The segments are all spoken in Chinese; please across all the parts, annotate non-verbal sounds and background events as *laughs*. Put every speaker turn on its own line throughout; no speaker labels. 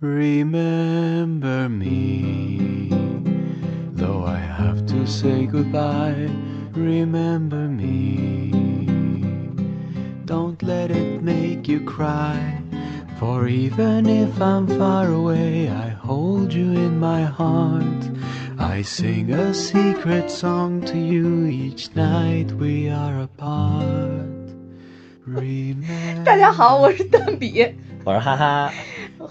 Remember me, though I have to say goodbye. Remember me, don't let it make you cry. For even if I'm far away, I hold you in my heart. I sing a secret song to you each night we are apart. *laughs* Remember
大家好，我是蛋比，
我说哈哈，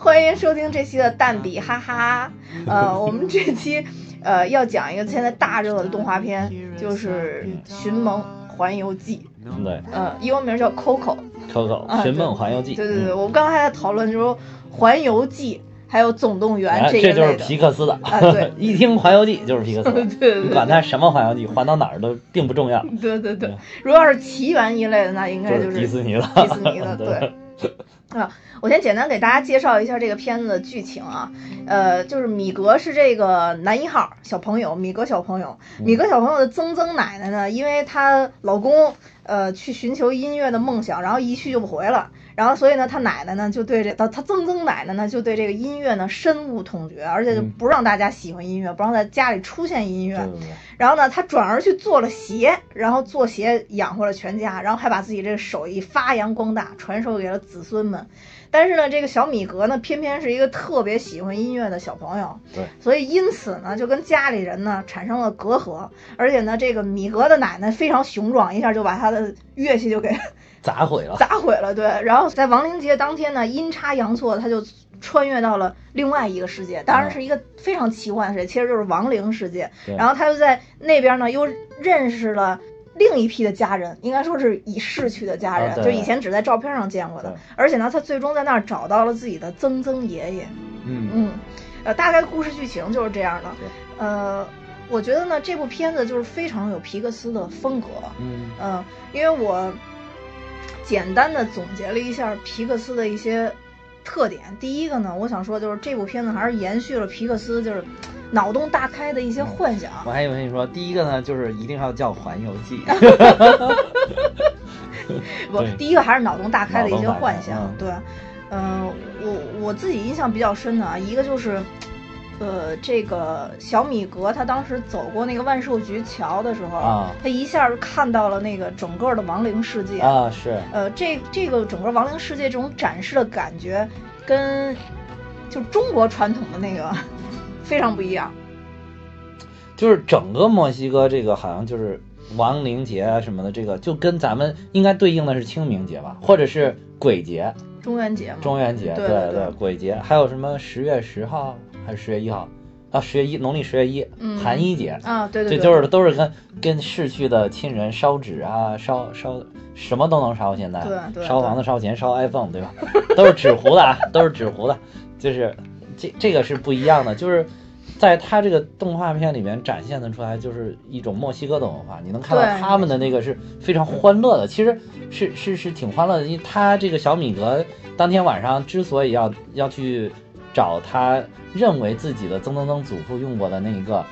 欢迎收听这期的蛋比哈哈。呃，*laughs* 我们这期呃要讲一个现在大热的动画片，就是《寻梦环游记》，
对。
呃，英文名叫 Coco。
，Coco
啊《
寻梦环游记》，
对对对，
嗯。
我们刚才在讨论就是《环游记》还有《总动员
哎》这就是
这一类的。
皮克斯的，
啊对。
一听《环游记》就是皮克斯的，
对对对。*laughs*
你 *laughs* 管它什么环游记，环到哪儿都并不重要，
对对对。
对，
如果要是奇缘一类的，那应该
就是迪士尼了，
迪士尼的，对。啊，我先简单给大家介绍一下这个片子的剧情啊，呃，就是米格是这个男一号小朋友，米格小朋友，米格小朋友的曾曾奶奶呢，因为她老公呃去寻求音乐的梦想，然后一去就不回了，然后所以呢，他奶奶呢就对这他他曾曾奶奶呢就对这个音乐呢深恶痛绝，而且就
嗯
不让大家喜欢音乐，不让在家里出现音乐，然后呢，他转而去做了鞋，然后做鞋养活了全家，然后还把自己这个手艺发扬光大，传授给了子孙们。但是呢，这个小米格呢，偏偏是一个特别喜欢音乐的小朋友，
对，
所以因此呢，就跟家里人呢产生了隔阂。而且呢，这个米格的奶奶非常雄壮，一下就把他的乐器就给 *laughs*
砸毁了，*laughs*
砸毁了。对，然后在亡灵节当天呢，阴差阳错，他就穿越到了另外一个世界，当然是一个非常奇幻的世界，其实就是亡灵世界。
对
然后他就在那边呢，又认识了。另一批的家人，应该说是已逝去的家人，
啊
就以前只在照片上见过的。而且呢，他最终在那儿找到了自己的曾曾爷爷。
嗯，
嗯，呃，大概故事剧情就是这样的。呃，我觉得呢，这部片子就是非常有皮克斯的风格。
嗯
嗯，因为我简单的总结了一下皮克斯的一些特点。第一个呢，我想说就是这部片子还是延续了皮克斯就是脑洞大开的一些幻想。
我还以为你说第一个呢，就是一定要叫《环游记》，*laughs* *laughs*
不，第一个还是脑洞大开的一些幻想。
嗯
对，嗯、我我自己印象比较深的啊，一个就是。呃，这个小米格他当时走过那个万寿菊桥的时候，
啊
他一下就看到了那个整个的亡灵世界。
啊，是，
呃，这这个整个亡灵世界这种展示的感觉，跟就中国传统的那个 *laughs* 非常不一样。
就是整个墨西哥这个好像就是亡灵节啊什么的，这个就跟咱们应该对应的是清明节吧，或者是鬼节、
中元节嘛，
中元节，
对
对
对
鬼节，还有什么十月十号还是十月一号啊？十月一，农历十月一，
嗯
寒衣节，
啊，对对对，
这就是都是跟跟逝去的亲人烧纸啊，烧烧什么都能烧，现在
对对
烧房子、烧钱、烧 iPhone，对吧？*laughs* 都是纸糊的啊，都是纸糊的，就是这这个是不一样的，就是。在他这个动画片里面展现的出来，就是一种墨西哥的文化。你能看到他们的那个是非常欢乐的，其实是是是挺欢乐的。因为他这个小米格当天晚上之所以要要去找他认为自己的曾曾曾祖父用过的那一个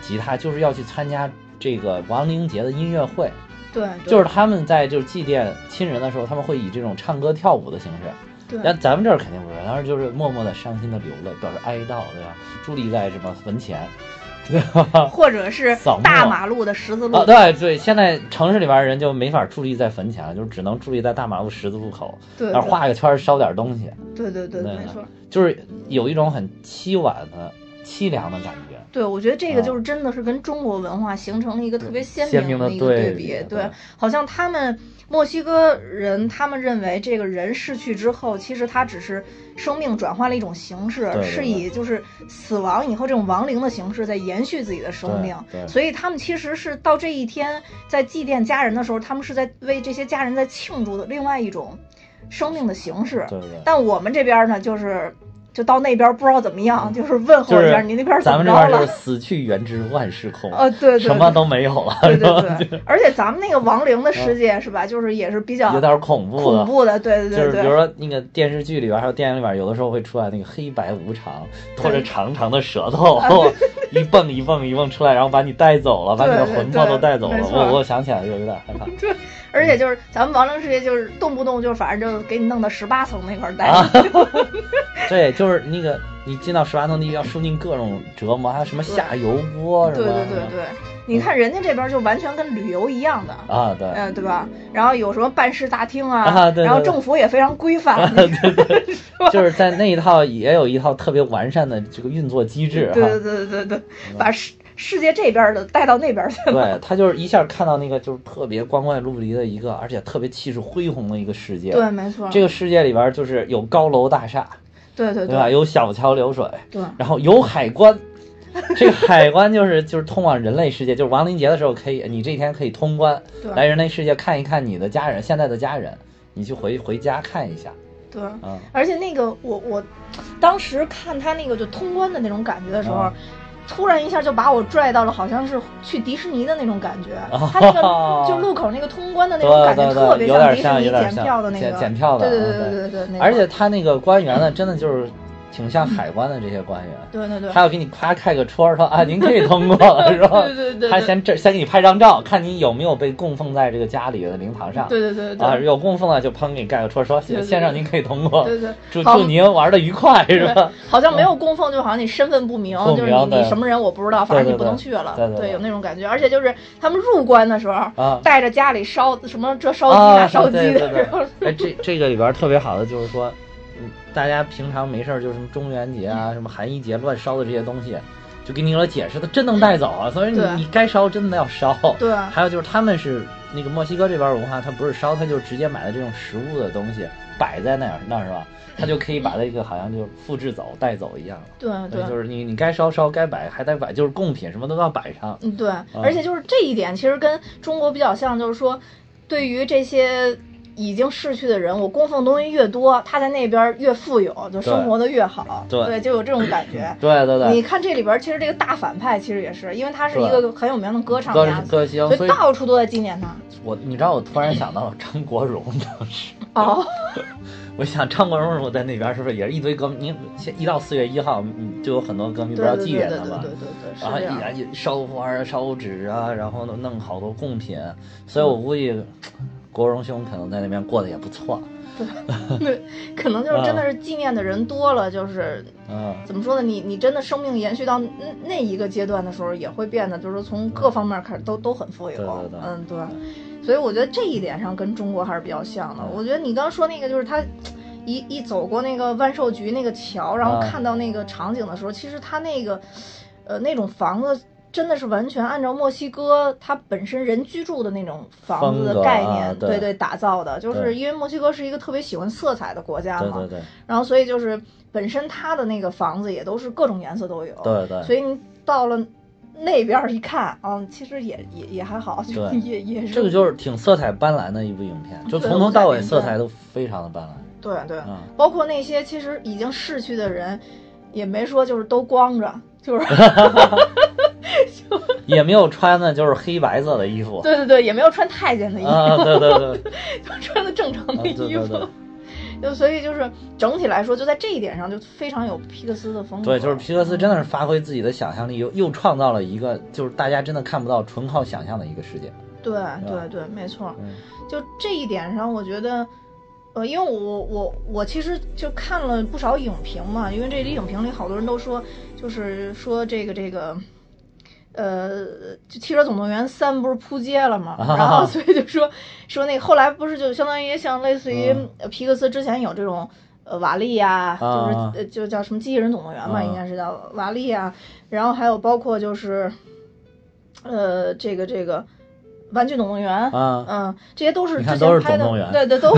吉他，就是要去参加这个亡灵节的音乐会。
对，对
就是他们在就是祭奠亲人的时候，他们会以这种唱歌跳舞的形式。
对
但咱们这儿肯定不是，当时就是默默的伤心的流泪，表示哀悼，对吧？伫立在什么坟前？*laughs*
或者是
扫
大马路的十字路。
啊，，对对，现在城市里边人就没法伫立在坟前了，就是只能伫立在大马路十字路口，
对
然后画个圈烧点东西，
对对对，
对。
没错。
就是有一种很凄婉的凄凉的感觉。
对，我觉得这个
啊
就是真的是跟中国文化形成了一个特别鲜
鲜明的
的一个
对
比。
比
对
对，
好像他们墨西哥人，他们认为这个人逝去之后，其实他只是生命转换了一种形式，
对对
是以就是死亡以后这种亡灵的形式在延续自己的生命。所以他们其实是到这一天在祭奠家人的时候，他们是在为这些家人在庆祝的另外一种生命的形式。
对对。
但我们这边呢，就是就到那边不知道怎么样，就是问候一下、你那边怎
咱
么着了
们这边就是。死去元知万事空，*laughs*
呃，对对，
什么都没有了，
对 *laughs* 对对，而且咱们那个亡灵的世界是吧，就是也是比较
有点恐怖的。
恐怖的，对对对
就是比如。说那个电视剧里边还有电影里边，有的时候会出来那个黑白无常，拖着长长的舌头，*laughs* 一蹦一蹦一蹦出来，然后把你带走了，把你的魂魄都带走了。我我想起来就有点害怕。
而且就是咱们亡灵世界就是动不动就反正就给你弄到十八层那块儿待
啊
着。*laughs*
对，就是那个你进到十八层地狱要受尽各种折磨，还有什么下油锅是
对
吧？
对对对，你看人家这边就完全跟旅游一样的。
啊，对，
呃，对吧？然后有什么办事大厅啊，
啊对对
然后政府也非常规范，
对对，*laughs* 就是在那一套也有一套特别完善的这个运作机制。
对对对对对，把世世界这边的带到那边去了。
对他就是一下看到那个就是特别光怪陆离的一个，而且特别气势恢宏的一个世界。
对，没错。
这个世界里边就是有高楼大厦，
对对
对吧？有小桥流水，
对
然后有海关。这个海关就是就是通往人类世界，就是亡灵节的时候可以，你这一天可以通关
对
来人类世界看一看你的家人，现在的家人，你去回回家看一下
对，
嗯。
而且那个我我当时看他那个就通关的那种感觉的时候。
啊
突然一下就把我拽到了，好像是去迪士尼的那种感觉。
哦
他那个 *laughs* 就路口那个通关的那种感觉，特别
有点
迪士尼检票的那个
检检票的
对对
啊
对对对对。
而且他那个官员呢，真的就是挺像海关的这些官员，
对对对，
他要给你夸开个戳儿说啊，*laughs* 您可以通过了，是吧？
对对对对。
他先这先给你拍张照，看你有没有被供奉在这个家里的灵堂上。
对对对对。
啊，有供奉了就砰给你盖个戳儿，说
对对
先生您可以通过，
对对好
祝祝您玩的愉快，是吧？，
好像没有供奉，就好像你身份不明，
不
就是你你什么人我不知道，反正你不能去了。
对对对。
有那种感觉，而且就是他们入关的时候，
啊。
带着家里烧什么这烧鸡
啊，
那烧鸡的，
哎，这这个里边特别好的就是说，嗯，大家平常没事儿就什么中元节啊、什么寒衣节乱烧的这些东西，就给你了解释，它真能带走啊，所以你你该烧真的要烧。
对
还有就是他们是那个墨西哥这边文化，它不是烧，它就直接买的这种实物的东西摆在那儿那儿是吧？它就可以把这个好像就复制走带走一样。
对对。
就是你你该烧烧，该摆还得摆，就是贡品什么都要摆上。
嗯，对，而且就是这一点，其实跟中国比较像，就是说，对于这些已经逝去的人，我供奉东西越多，他在那边越富有，就生活的越好，
对
就有这种感觉。*coughs*
对对对，
你看这里边，其实这个大反派其实也是，因为他是一个很有名的歌唱家，
歌星，
所以到处都在纪念他。
我你知道我突然想到了张国荣当时。
哦，*laughs*
我想张国荣如果在那边，是不是也是一堆歌迷？一到四月一号，嗯，就有很多歌迷要
对对对对
祭奠他吗
对？对对，是
然后。一一烧花啊、烧纸啊，然后呢弄好多贡品，所以我估计国荣兄可能在那边过得也不错。
对，可能就是真的是纪念的人多了，就是
嗯，
怎么说呢？你你真的生命延续到那那一个阶段的时候，也会变得就是从各方面开始都都很富有。嗯，对。所以我觉得这一点上跟中国还是比较像的。我觉得你刚刚说那个就是他。一一走过那个万寿菊那个桥，然后
啊
看到那个场景的时候，其实他那个，呃，那种房子真的是完全按照墨西哥它本身人居住的那种房子的概念，
啊对。
对对打造的。就是因为墨西哥是一个特别喜欢色彩的国家嘛，
对。对对
然后所以就是本身它的那个房子也都是各种颜色都有，
对对，
所以你到了那边儿一看，嗯，其实也也也还好，就
对。*laughs*
也也是。
这个就是挺色彩斑斓的一部影片，就从头到尾色彩都非常的斑斓。
对对，
嗯，
包括那些其实已经逝去的人，也没说就是都光着，就是 *laughs*
也没有穿的就是黑白色的衣服。
对对对，也没有穿太监的衣服，
啊，对对对，*laughs*
就穿的正常的
啊对
衣服。
对对 *laughs*
就所以就是整体来说，就在这一点上就非常有皮克斯的风格。
对，就是皮克斯真的是发挥自己的想象力，又又创造了一个就是大家真的看不到、纯靠想象的一个世界。
对对对，没错。
嗯
就这一点上，我觉得，呃，因为我我我其实就看了不少影评嘛，因为这里影评里好多人都说，就是说这个这个。呃，就《汽车总动员三》不是扑街了嘛，*laughs*
啊
然后所以就说说那个后来不是就相当于像类似于皮克斯之前有这种呃瓦力呀、就是就叫什么机器人总动员嘛，
啊
应该是叫瓦力呀，然后还有包括就是呃这个这个玩具总动员，
啊，
嗯，这些都是
都是
前拍的
总动员，
对对，都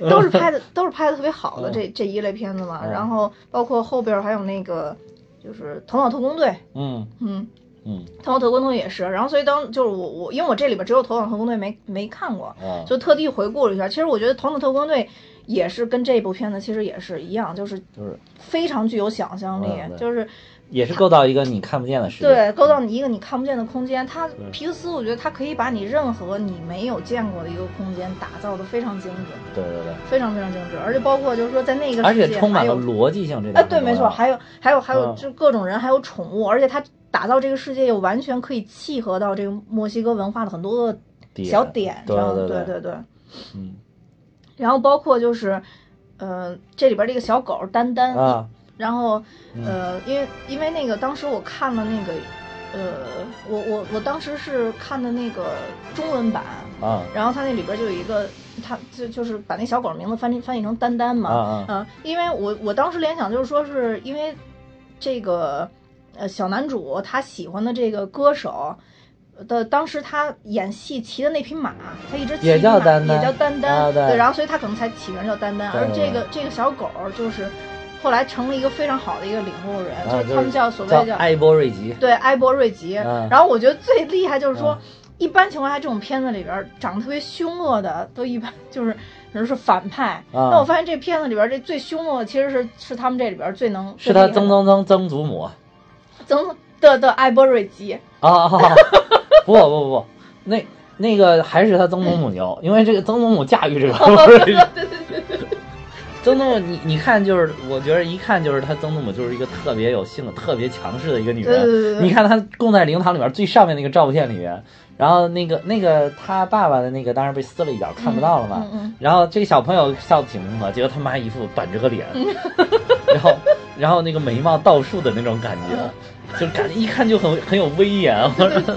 *laughs* 都是拍的，都是拍的特别好的
嗯。
这这一类片子嘛。
嗯。
然后包括后边儿还有那个就是《头脑特工队》，
嗯。
嗯，
嗯《
头脑特工队》也是。然后所以当就是我我因为我这里边只有《头脑特工队》没没看过，
啊，
就特地回顾了一下。其实我觉得《头脑特工队》也是跟这部片子其实也是一样，就是
就是。
非常具有想象力，就是
也是构造一个你看不见的世界。
对，构造你一个你看不见的空间。它皮克斯，我觉得它可以把你任何你没有见过的一个空间打造的非常精致，
对对对，
非常非常精致，而且包括就是说在那个
而且
世界
充满了逻辑性，这
哎，对，
点很重要
没错，还有还有还有
嗯。
就各种人，还有宠物，而且它打造这个世界又完全可以契合到这个墨西哥文化的很多个小点。
对
上，
对对。
对对对。
嗯。
然后包括就是，呃，这里边这个小狗丹丹，
啊，
然后
嗯
呃，因为因为那个当时我看了那个，呃，我我我当时是看的那个中文版，
啊
然后它那里边就有一个，它就就是把那小狗名字翻译翻译成丹丹嘛，
啊
因为我我当时联想就是说是因为这个呃小男主他喜欢的这个歌手。的当时他演戏骑的那匹马，他一直骑
也叫
马
丹丹
也叫丹丹，
啊对
然后所以他可能才起名叫丹丹。而这个这个小狗就是后来成了一个非常好的一个领路人，
啊
就是他们叫所谓叫
叫埃波瑞吉，
对埃博瑞吉。
嗯
然后我觉得最厉害就是说，
嗯
一般情况下这种片子里边长得特别凶恶的，都一般就是比如说反派。
啊
那我发现这片子里边这最凶恶的其实是是他们这里边最能
是他曾曾曾曾祖母。
曾的的埃博瑞吉。
啊啊！啊不不不不，那那个还是他曾祖母牛，因为这个曾祖母驾驭这个
对对对
曾祖母，你你看就是，我觉得一看就是她曾祖母就是一个特别有性格、特别强势的一个女
对对对
人。
对
你看她供在灵堂里面最上面那个照片里面，然后那个那个他爸爸的那个当然被撕了一角，看不到了嘛。
嗯嗯
然后这个小朋友笑得挺温和，结果他妈一副板着个脸，*laughs* 然后然后那个眉毛倒竖的那种感觉，就感觉一看就很很有威严。*laughs* 我说，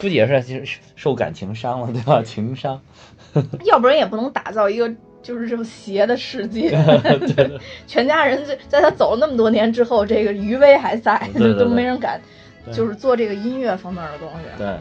估计也是就是受感情伤了，对吧？情伤。
嗯，要不然也不能打造一个。就是这种邪的世界，*laughs* *laughs* 全家人在在他走了那么多年之后，这个余威还在，*laughs*
对对对。
都没人敢，就是做这个音乐方面的东西。
对，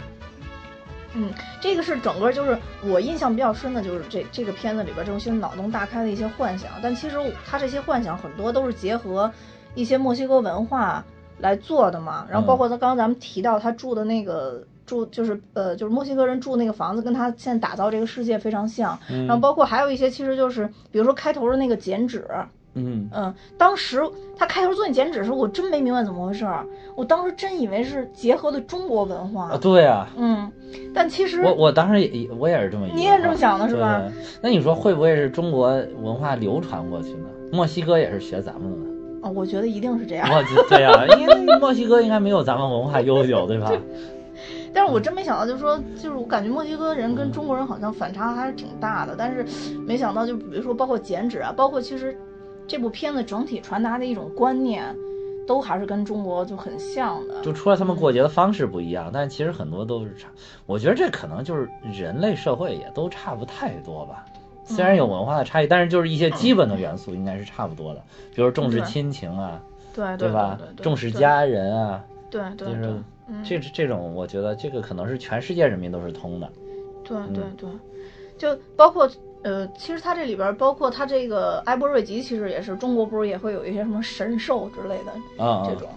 嗯，这个是整个就是我印象比较深的，就是这这个片子里边这种些脑洞大开的一些幻想，但其实他这些幻想很多都是结合一些墨西哥文化来做的嘛。然后包括他刚刚咱们提到他住的那个住就是呃就是墨西哥人住那个房子，跟他现在打造这个世界非常像。
嗯
然后包括还有一些其实就是比如说开头的那个剪纸，
嗯
嗯，当时他开头做那剪纸时候，我真没明白怎么回事儿，我当时真以为是结合的中国文化。
啊，对啊。
嗯，但其实
我我当时也我也是这么
你也是这么想的是吧
那你说会不会是中国文化流传过去呢？墨西哥也是学咱们的。
哦、我觉得一定是这样。
对呀、*laughs* 因为墨西哥应该没有咱们文化悠久，对吧？
但是我真没想到，就是说，就是我感觉墨西哥人跟中国人好像反差还是挺大的。但是没想到，就比如说包括剪纸啊，包括其实这部片子整体传达的一种观念，都还是跟中国就很像的。
就除了他们过节的方式不一样，但其实很多都是差。我觉得这可能就是人类社会也都差不太多吧。虽然有文化的差异，但是就是一些基本的元素应该是差不多的，比如重视亲情啊，
对对
吧重视家人啊，
对对对，
就是
嗯，
这这种，我觉得这个可能是全世界人民都是通的。
对对
嗯。
对，就包括呃，其实它这里边儿包括它这个埃博瑞吉，其实也是中国不是也会有一些什么神兽之类的
啊、
这种。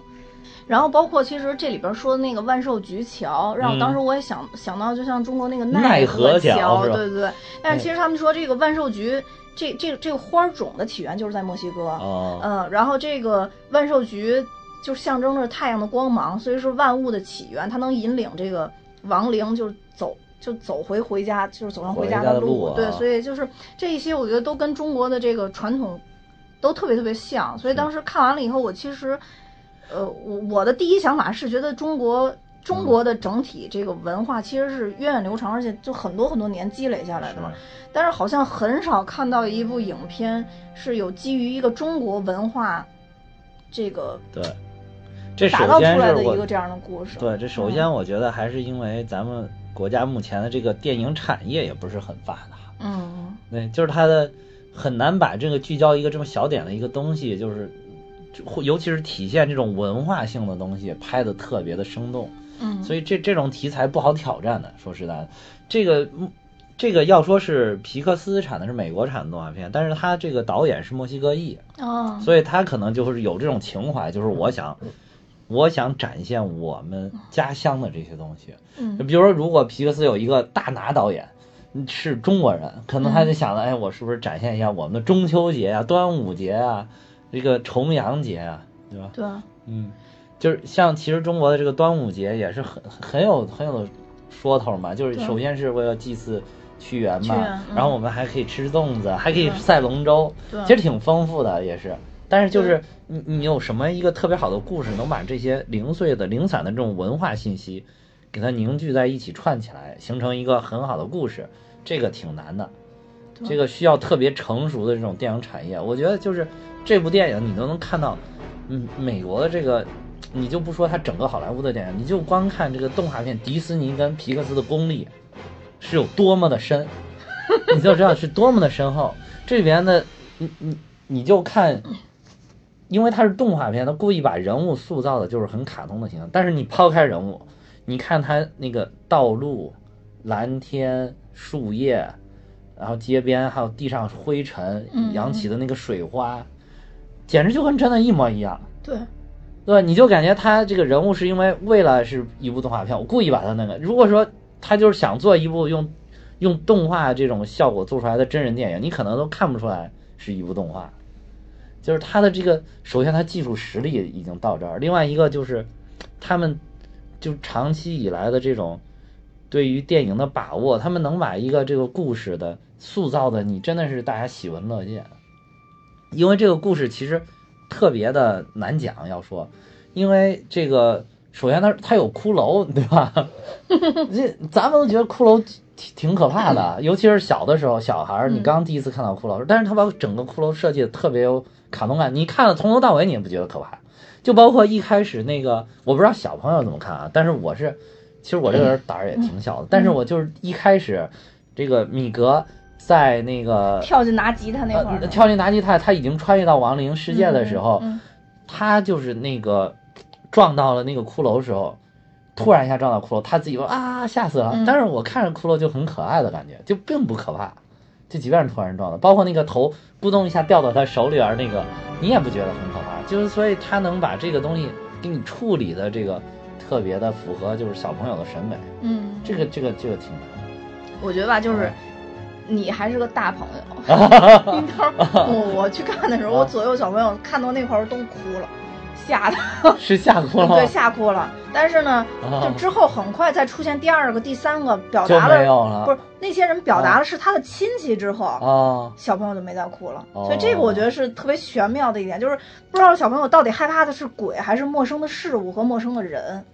然后包括其实这里边说的那个万寿菊桥，让我当时我也想、想到，就像中国那个
嗯奈
何
何桥
对对对。但是其实他们说这个万寿菊这这这个花种的起源就是在墨西哥，
哦，
嗯，然后这个万寿菊就象征着太阳的光芒，所以是万物的起源，它能引领这个亡灵就是走就走回回家，就是走上回家
的
路。对，
路啊
所以就是这一些，我觉得都跟中国的这个传统都特别特别像。所以当时看完了以后，我其实，呃，我我的第一想法是觉得中国。中国的整体这个文化其实是源远流长，而且就很多很多年积累下来的嘛。但是好像很少看到一部影片是有基于一个中国文化这个
对，这首
打造出
先是我
来的一个这样的故事。
对，这首先我觉得还是因为咱们国家目前的这个电影产业也不是很发达，
嗯，
对，就是它的很难把这个聚焦一个这么小点的一个东西，就是尤其是体现这种文化性的东西，拍的特别的生动。
嗯，
所以这这种题材不好挑战的。说实在的，这个这个要说是皮克斯产的是美国产的动画片，但是他这个导演是墨西哥裔，
哦，
所以他可能就是有这种情怀，就是我想。我想展现我们家乡的这些东西，
嗯。
比如说，如果皮克斯有一个大拿导演是中国人，可能他就想了，哎，我是不是展现一下我们的中秋节啊、端午节啊、这个重阳节啊，对吧？
对，
嗯，就是像其实中国的这个端午节也是很很有很有说头嘛，就是首先是为了祭祀屈原嘛，然后我们还可以吃粽子，还可以赛龙舟，
对。
其实挺丰富的也是。但是就是你你有什么一个特别好的故事，能把这些零碎的零散的这种文化信息给它凝聚在一起串起来，形成一个很好的故事，这个挺难的。这个需要特别成熟的这种电影产业。我觉得就是这部电影，你都能看到，嗯，美国的这个，你就不说它整个好莱坞的电影，你就光看这个动画片，迪士尼跟皮克斯的功力是有多么的深，*laughs* 你就知道是多么的深厚。这里边的，你你你就看。因为它是动画片，它故意把人物塑造的就是很卡通的形象。但是你抛开人物，你看它那个道路、蓝天、树叶，然后街边还有地上灰尘
嗯
扬起的那个水花，简直就跟真的一模一样。
对，
对吧？你就感觉他这个人物是因为为了是一部动画片，我故意把他那个。如果说他就是想做一部用用动画这种效果做出来的真人电影，你可能都看不出来是一部动画。就是他的这个，首先他技术实力已经到这儿，另外一个就是他们就长期以来的这种对于电影的把握，他们能把一个这个故事的塑造的你真的是大家喜闻乐见。因为这个故事其实特别的难讲，要说，因为这个首先它它有骷髅，对吧？*laughs* 这咱们都觉得骷髅挺挺可怕的，尤其是小的时候，小孩儿你刚第一次看到骷髅，但是他把整个骷髅设计的特别有卡通感，你看了从头到尾你也不觉得可怕，就包括一开始那个，我不知道小朋友怎么看啊，但是我是，其实我这个人胆儿也挺小的，但是我就是一开始这个米格在那个
跳进拿吉他那块儿
呃，跳进拿吉他，他已经穿越到亡灵世界的时候，
嗯
他就是那个撞到了那个骷髅的时候，突然一下撞到骷髅，他自己说啊吓死了。
嗯
但是我看着骷髅就很可爱的感觉，就并不可怕。就即便是突然撞的，包括那个头咕咚一下掉到他手里边那个，你也不觉得很可怕。就是所以他能把这个东西给你处理的这个特别的符合就是小朋友的审美，
嗯，
这个这个这个挺难的。
我觉得吧，就是
嗯
你还是个大朋友。*laughs* 那时候我我去看的时候，
啊
我左右小朋友看到那块儿都哭了，吓的，
是吓哭了吗？
对，吓哭了。但是呢，
啊
就之后很快再出现第二个、第三个，表达了
了，
不是那些人表达了是他的亲戚之后。
啊。
小朋友就没再哭了，
哦
所以这个我觉得是特别玄妙的一点，就是不知道小朋友到底害怕的是鬼，还是陌生的事物和陌生的人。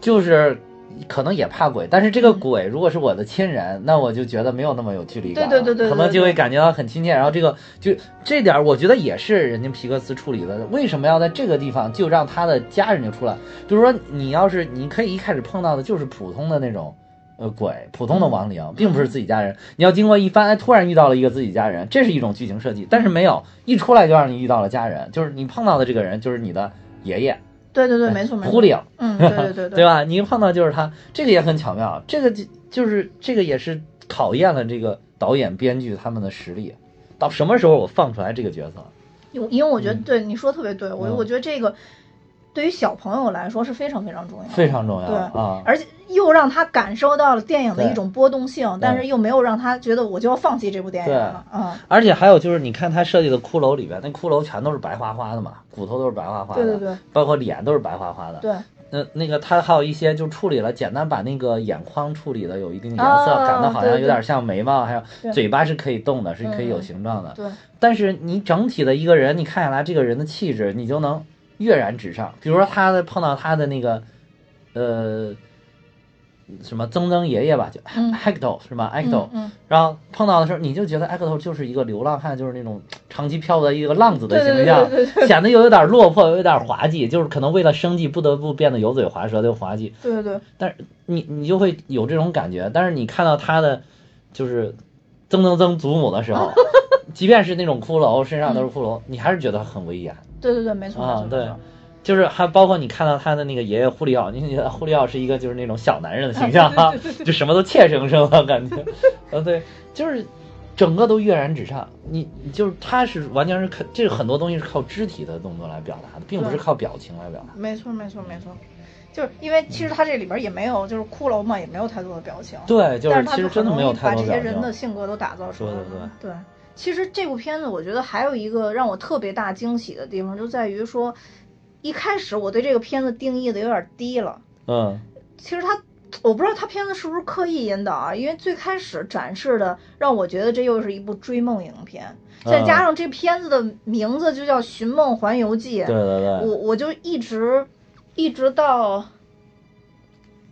就是可能也怕鬼，但是这个
嗯
鬼如果是我的亲人，那我就觉得没有那么有距离感了，
对对对对对
可能就会感觉到很亲切。然后这个就这点儿，我觉得也是人家皮克斯处理的。为什么要在这个地方就让他的家人就出来？就是说你要是你可以一开始碰到的就是普通的那种。呃，鬼普通的亡灵，并不是自己家人。你要经过一番，哎，突然遇到了一个自己家人，这是一种剧情设计。但是没有一出来就让你遇到了家人，就是你碰到的这个人就是你的爷爷
对对对，没错没错。
狐狸，
嗯，*laughs* 对对对
对吧？你一碰到就是他，这个也很巧妙，这个就就是这个也是考验了这个导演、编剧他们的实力。到什么时候我放出来这个角色？
因为因为我觉得
嗯
对你说得特别对，我
嗯
我觉得这个对于小朋友来说是非常非常重要的，
非常重要
对
啊！
而且又让他感受到了电影的一种波动性，但是又没有让他觉得我就要放弃这部电影了，嗯，
而且还有就是，你看他设计的骷髅里边，那骷髅全都是白花花的嘛，骨头都是白花花的，
对对对
包括脸都是白花花的。
对，
那那个他还有一些就处理了，简单把那个眼眶处理的有一定颜色，
哦
感到好像有点像眉毛，还有嘴巴是可以动的，是可以有
嗯
形状的。
对，
但是你整体的一个人，你看下来，这个人的气质，你就能跃然纸上。比如说他的碰到他的那个，呃，什么曾曾爷爷吧，就
嗯
Hector 是吧？Hector，、
嗯
然后碰到的时候，你就觉得 Hector 就是一个流浪汉，就是那种长期漂泊的一个浪子的形象，显得又有点落魄，又有点滑稽，就是可能为了生计不得不变得油嘴滑舌的又滑稽。
对对对，
但是你你就会有这种感觉，但是你看到他的就是曾曾曾祖母的时候，即便是那种骷髅身上都是骷髅，你还是觉得很威严
对对对，没错，
啊对，就是还包括你看到他的那个爷爷胡里奥，你觉得胡里奥是一个就是那种小男人的形象啊，*laughs* 就什么都怯生生的感觉，啊对，就是整个都跃然纸上。你你就是他是完全是靠这个很多东西是靠肢体的动作来表达的，并不是靠表情来表达。
没错没错没错，就是因为其实他这里边也没有就是骷髅嘛，也没有太多的表情，
对，就
是他
其实真的没有太多
把这些。人的性格都打造出来了。
对
对其实这部片子我觉得还有一个让我特别大惊喜的地方，就在于说，一开始我对这个片子定义的有点低了。
嗯。
其实他，我不知道他片子是不是刻意引导啊，因为最开始展示的让我觉得这又是一部追梦影片，再加上这片子的名字就叫《寻梦环游记》，
对对对，
我我就一直一直到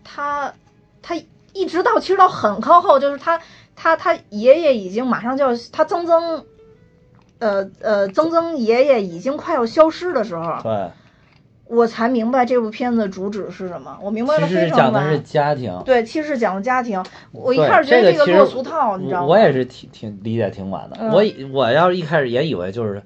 他他一直到其实到很靠后，就是他他他爷爷已经马上就要他曾曾，呃呃曾曾爷爷已经快要消失的时候，
对，
我才明白这部片子的主旨是什么。我明白了非常
实讲的是。家庭。
对，其实是讲的家庭。我一开始觉得这
这个
落俗套，你知道吗？
我我也是挺挺理解挺晚的。
嗯
我我要是一开始也以为就是，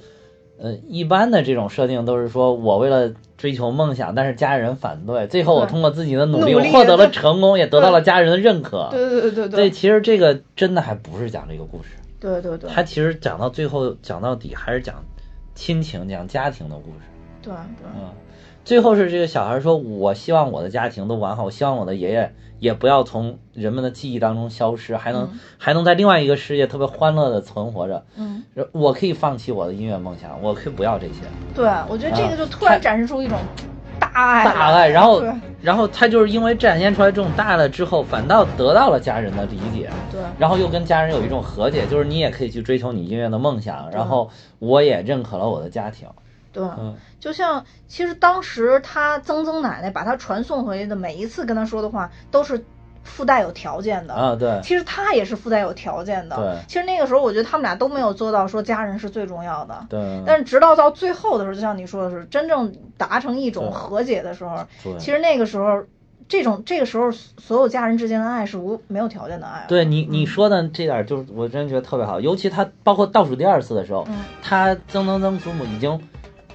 呃，一般的这种设定都是说我为了追求梦想，但是家人反对，最后我通过自己的努力，我获得了成功，也得到了家人的认可。
对对对对对
其实这个真的还不是讲这个故事，
对对对
他其实讲到最后讲到底还是讲亲情、讲家庭的故事。
对对
嗯，最后是这个小孩说：“我希望我的家庭都完好，我希望我的爷爷也不要从人们的记忆当中消失，还能、
嗯。
还能在另外一个世界特别欢乐的存活着。
嗯，
我可以放弃我的音乐梦想，我可以不要这些。
对，我觉得这
啊
个就突然展示出一种大爱来，
大爱。然后，然后他就是因为展现出来这种大爱了之后，反倒得到了家人的理解，
对。
然后又跟家人有一种和解，就是你也可以去追求你音乐的梦想，然后我也认可了我的家庭。
对，
嗯，
就像其实当时他曾曾奶奶把他传送回去的每一次跟他说的话，都是附带有条件的。
啊，对，
其实他也是附带有条件的。
对
其实那个时候，我觉得他们俩都没有做到说家人是最重要的。
对，
但是直到到最后的时候，就像你说的是，真正达成一种和解的时候，
对
其实那个时候，这种这个时候所有家人之间的爱是无没有条件的爱。
对你你
嗯
说的这点儿，就是我真觉得特别好，尤其他包括倒数第二次的时候，
嗯
他曾曾曾祖母已经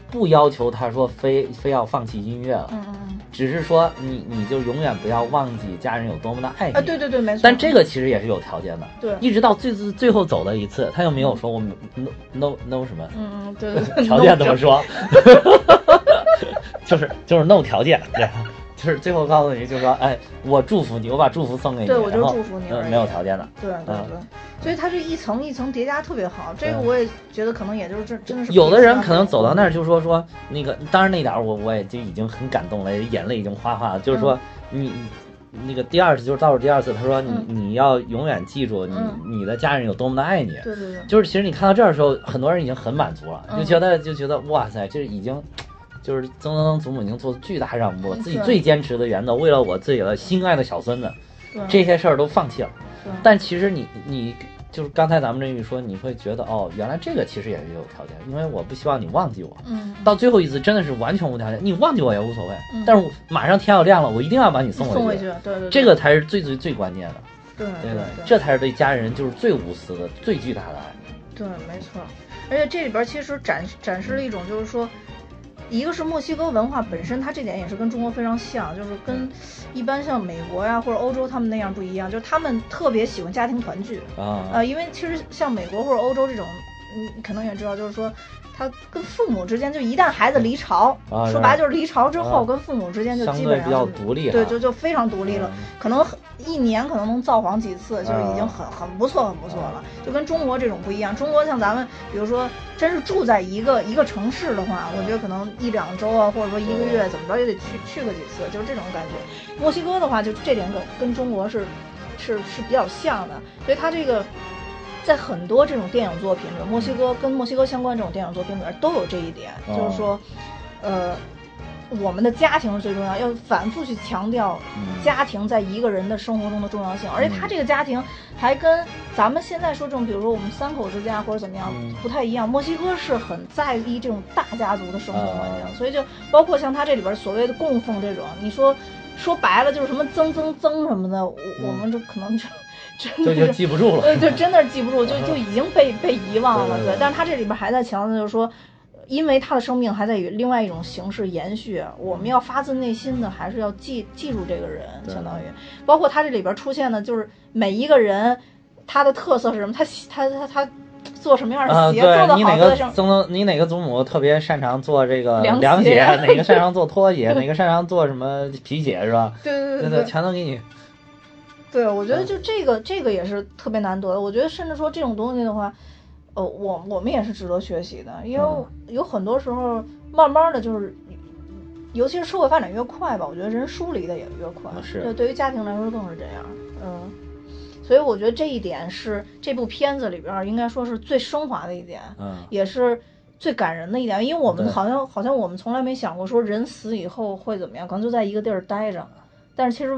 不要求他说非非要放弃音乐了，
嗯嗯嗯，
只是说你你就永远不要忘记家人有多么的爱你。
啊，对对对，没错。
但这个其实也是有条件的，
对，
一直到最最最后走的一次，他又没有说我们 no no no 什么。
嗯嗯对。对对，
条件怎么说，*laughs* 就是就是 no 条件，对。就是最后告诉你，就是说，哎，我祝福你，我把祝福送给你，
对我就祝福你
没有条件的，
对对
嗯。
对，所以它这一层一层叠加特别好，这个我也觉得可能也就是真真的是
有的人可能走到那儿就说说那个，当然那点儿我我也就已经很感动了，眼泪已经哗哗了。就是说你你那个第二次就是倒数第二次，他说你
嗯。
你要永远记住你
嗯。
你的家人有多么的爱你。
对对对，
就是其实你看到这儿的时候，很多人已经很满足了，
嗯。
就觉得就觉得哇塞，这已经。就是曾曾曾祖母已经做出巨大让步自己最坚持的原则，为了我自己的心爱的小孙子，
对
这些事儿都放弃了。
对
但其实你你就是刚才咱们这一说，你会觉得哦，原来这个其实也是有条件，因为我不希望你忘记我。
嗯，
到最后一次真的是完全无条件，你忘记我也无所谓，
嗯
但是我马上天要亮了，我一定要把你送回去
送回去，对对，对
这个才是最最最关键的，
对
对
对
对，这才是对家人就是最无私的、最巨大的爱。
对，没错。而且这里边其实展展示了一种，就是说，一个是墨西哥文化本身，它这点也是跟中国非常像，就是跟一般像美国呀或者欧洲他们那样不一样，就是他们特别喜欢家庭团聚。
啊，
呃，因为其实像美国或者欧洲这种，嗯，可能也知道，就是说。他跟父母之间，就一旦孩子离巢，
啊
说白了就是离巢之后，
啊
跟父母之间就基本上就
独立哈，
对，就就非常独立了。
嗯
可能一年可能能造访几次，就已经
啊
很很不错，很不错了。就跟中国这种不一样，中国像咱们，比如说真是住在一个一个城市的话，我觉得可能一两周啊，或者说一个月，怎么着也得去去个几次，就是这种感觉。墨西哥的话，就这点跟跟中国是是是比较像的，所以它这个。在很多这种电影作品里，墨西哥跟墨西哥相关这种电影作品里边都有这一点，
哦。
就是说，呃，我们的家庭是最重要，要反复去强调
嗯。
家庭在一个人的生活中的重要性，而且他这个家庭还跟咱们现在说这种，比如说我们三口之家或者怎么样
嗯。
不太一样。墨西哥是很在意这种大家族的生活环境，
啊
所以就包括像他这里边所谓的供奉这种，你说说白了就是什么增增增什么的，我我们这可能就真
这 *laughs* 就
的是。
记不住了。
对，就真的是记不住，就就已经被被遗忘了。
对
但是他这里边还在强调，就是说，因为他的生命还在以另外一种形式延续，我们要发自内心的还是要记记住这个人，相当于包括他这里边出现的，就是每一个人他的特色是什么，他他他他做什么样
啊，
的鞋，做的
对你哪个
好做的什
曾曾你哪个祖母特别擅长做这个
凉
凉
鞋 *laughs*
哪个擅长做拖鞋，哪个擅长做什么皮鞋是吧？
对对
对
对对
全都给你。
对，我觉得
嗯
就这个这个也是特别难得的。我觉得甚至说这种东西的话，呃，我我们也是值得学习的，因为
嗯
有很多时候慢慢的就是，尤其是社会发展越快吧，我觉得人疏离的也越快。
嗯是
对，对于家庭来说更是这样。嗯，所以我觉得这一点是这部片子里边儿应该说是最升华的一点，
嗯，
也是。最感人的一点，因为我们好像好像我们从来没想过说人死以后会怎么样，可能就在一个地儿待着。但是其实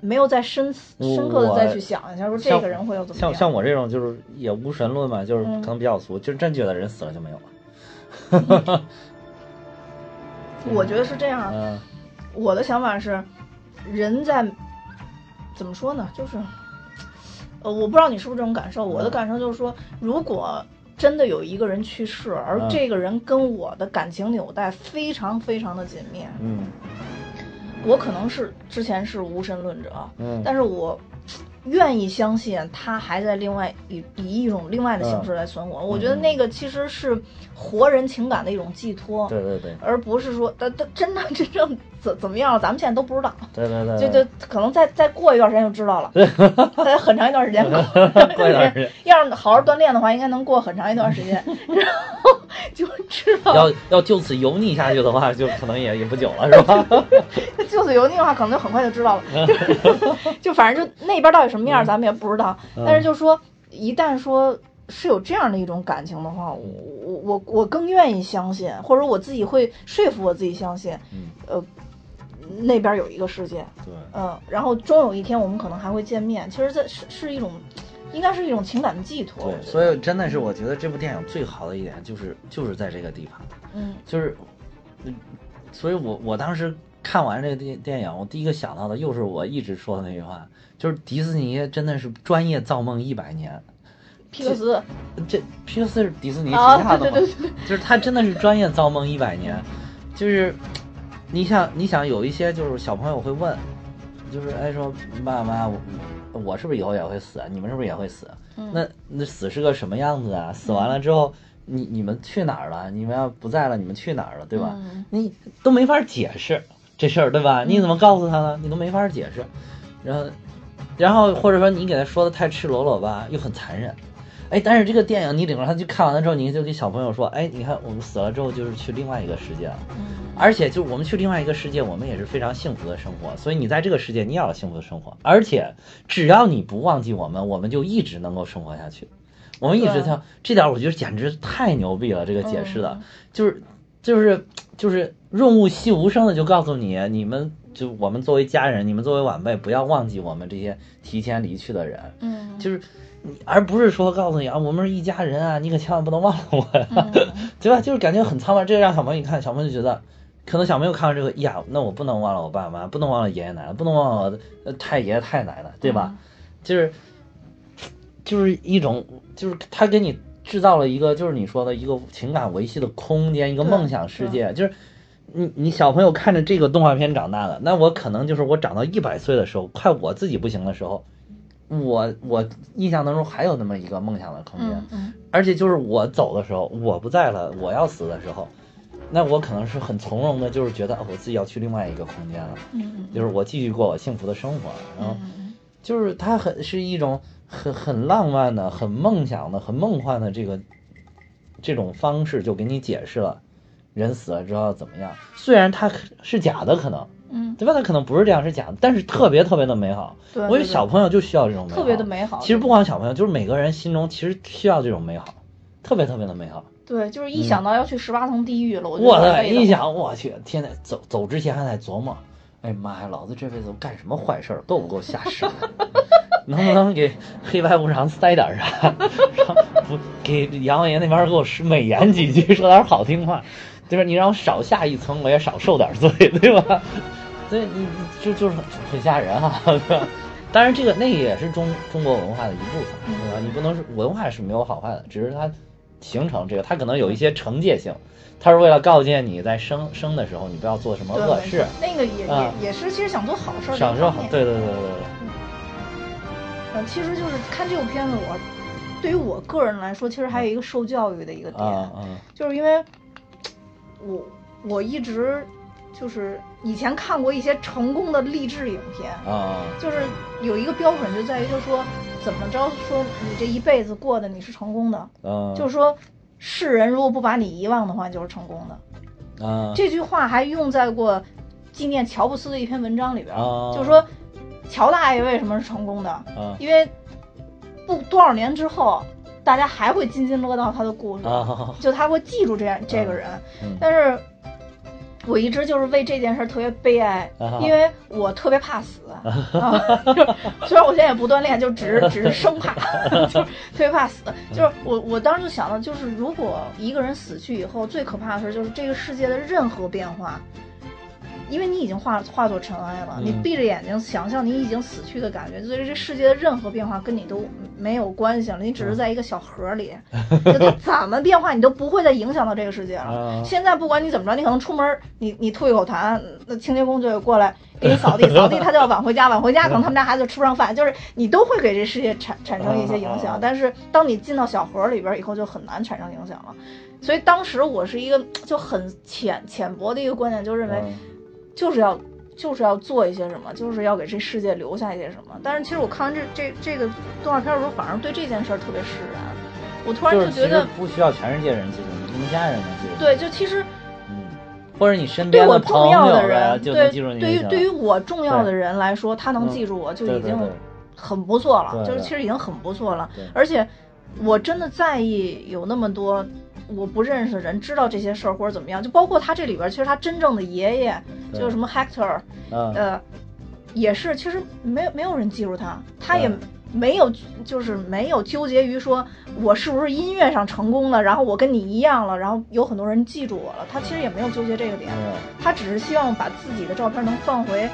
没有再深思深刻的再去想一下，说这个人会有怎么样？
像像我这种就是也无神论嘛，就是
嗯
可能比较俗，就是真觉得人死了就没有了。*laughs*
我觉得是这样，
嗯
我的想法是，人在怎么说呢？就是，呃，我不知道你是不是这种感受。我的
嗯
感受就是说，如果真的有一个人去世，而
嗯
这个人跟我的感情纽带非常非常的紧密，
嗯
我可能是之前是无神论者，
嗯，
但是我愿意相信他还在另外以以一种另外的形式来存活。我觉得那个其实是活人情感的一种寄托。
对对对
而不是说，他他真的真正怎怎么样，咱们现在都不知道。
对对对，
就
对
就可能再再过一段时间就知道了，*laughs* 再很长一段时间过。*laughs*
过一段时间
要是好好锻炼的话，应该能过很长一段时间，*laughs* 然后就知道。
要要就此油腻下去的话，就可能也也不久了，是吧？
就此油腻的话，可能就很快就知道了。就就反正就那边到底什么样，咱们也不知道。
嗯
但是就说，一旦说是有这样的一种感情的话，我我我我更愿意相信，或者我自己会说服我自己相信，
嗯
呃，那边有一个世界，
对，
嗯，然后终有一天我们可能还会见面。其实这是是一种，应该是一种情感的寄托。
对，所以真的是我觉得这部电影最好的一点就是就是在这个地方，
嗯
就是，嗯所以我我当时看完这个电电影，我第一个想到的又是我一直说的那句话，就是迪士尼真的是专业造梦一百年。
皮克斯
这皮克斯是迪士尼旗
啊，
下的嘛，
对对对对，
就是他真的是专业造梦一百年，就是你想你想有一些就是小朋友会问，就是哎说爸妈我我是不是以后也会死？你们是不是也会死？
嗯
那那死是个什么样子啊？死完了之后，你你们去哪儿了？你们要不在了，你们去哪儿了？对吧？
嗯
你都没法解释这事儿，对吧？你怎么告诉他呢？你都没法解释，然后，然后或者说你给他说的太赤裸裸吧，又很残忍。哎，但是这个电影你领着他去看完了之后，你就给小朋友说，哎，你看我们死了之后就是去另外一个世界了，
嗯
而且就我们去另外一个世界，我们也是非常幸福的生活。所以你在这个世界，你也要幸福的生活，而且只要你不忘记我们，我们就一直能够生活下去。我们一直
对
像这点，我觉得简直太牛逼了，这个解释的。
嗯
就是就是就是润物细无声的就告诉你，你们就我们作为家人，你们作为晚辈，不要忘记我们这些提前离去的人，
嗯，
就是你，而不是说告诉你啊，我们是一家人啊，你可千万不能忘了我呀，
嗯 *laughs*
对吧？就是感觉很苍白，这个让小朋友一看，小朋友就觉得。可能小朋友看到这个呀，那我不能忘了我爸妈，不能忘了爷爷奶奶，不能忘了太爷爷太奶奶，对吧？就是就是一种，就是他给你制造了一个，就是你说的一个情感维系的空间，一个梦想世界。就是你你小朋友看着这个动画片长大的，那我可能就是我长到一百岁的时候，快我自己不行的时候，我我印象当中还有那么一个梦想的空间。
嗯嗯
而且就是我走的时候，我不在了，我要死的时候，那我可能是很从容的，就是觉得哦我自己要去另外一个空间了，
嗯
就是我继续过我幸福的生活，然后。
嗯
就是它很是一种很很浪漫的、很梦想的、很梦幻的这个这种方式，就给你解释了人死了之后怎么样。虽然它是假的，可能
嗯，
对吧？它可能不是这样，是假的，但是特别特别的美好。
对，
我觉得小朋友就需要这种美好，
特别的美好。
其实不光小朋友，就是每个人心中其实需要这种美好，特别特别的美好。
对，就是一想到要去十八层地狱了，我就
我的，一想，我去，天呐，走走之前还在琢磨，哎妈呀，老子这辈子干什么坏事儿，够不够下生？能不能给黑白无常塞点啥？让不给阎王爷那边给我美言几句，说点好听话，对吧？你让我少下一层，我也少受点罪，对吧？所以你你就就是很很吓人啊，对吧？当然，这个那个也是中中国文化的一部分，对吧？你不能是文化是没有好坏的，只是它形成这个，它可能有一些惩戒性，它是为了告诫你在生生的时候你不要做什么恶事，
那个也
啊
也也是，其实想做好事儿的一
享受好，对对对对对。
呃，其实就是看这部片子，我对于我个人来说，其实还有一个受教育的一个点，
啊啊
就是因为我我一直就是以前看过一些成功的励志影片，
啊
就是有一个标准就在于，就是说怎么着说你这一辈子过的你是成功的，
啊！
就是说世人如果不把你遗忘的话，就是成功的。
啊
这句话还用在过纪念乔布斯的一篇文章里边，
啊
就是说乔大爷为什么是成功的？
啊
因为不多少年之后，大家还会津津乐道他的故事，
啊 *laughs*
就他会记住这样这个人。
嗯
但是我一直就是为这件事儿特别悲哀，
啊
因为我特别怕死。*laughs* 虽然我现在也不锻炼，就只是只是生怕，*laughs* 就是特别怕死。就是我我当时就想到，就是如果一个人死去以后，最可怕的事就是这个世界的任何变化。因为你已经化化作尘埃了，你闭着眼睛想象你已经死去的感觉，所以这世界的任何变化跟你都没有关系了，你只是在一个小盒里，就它怎么变化你都不会再影响到这个世界了。*laughs* 现在不管你怎么着，你可能出门你你吐一口痰，那清洁工就会过来给你扫地，扫地他就要晚回家，晚回家可能他们家孩子吃不上饭，就是你都会给这世界产产生一些影响。但是当你进到小盒里边以后，就很难产生影响了。所以当时我是一个就很浅浅薄的一个观点，就认为。就是要就是要做一些什么，就是要给这世界留下一些什么。但是其实我看完这这这个动画片的时候，反而对这件事儿特别释然。我突然就觉得
不需要全世界人记住你，你家人能记住。
对，就其实，
嗯，或者你身边
对我
重要
的人，
对，
对于对于我重要的人来说，他能记住我就已经很不错了，就是其实已经很不错了。而且我真的在意有那么多。我不认识的人知道这些事儿或者怎么样，就包括他这里边，其实他真正的爷爷就是什么 Hector，呃，也是，其实没有没有人记住他，他也没有就是没有纠结于说我是不是音乐上成功了，然后我跟你一样了，然后有很多人记住我了，他其实也没有纠结这个点，他只是希望把自己的照片能放回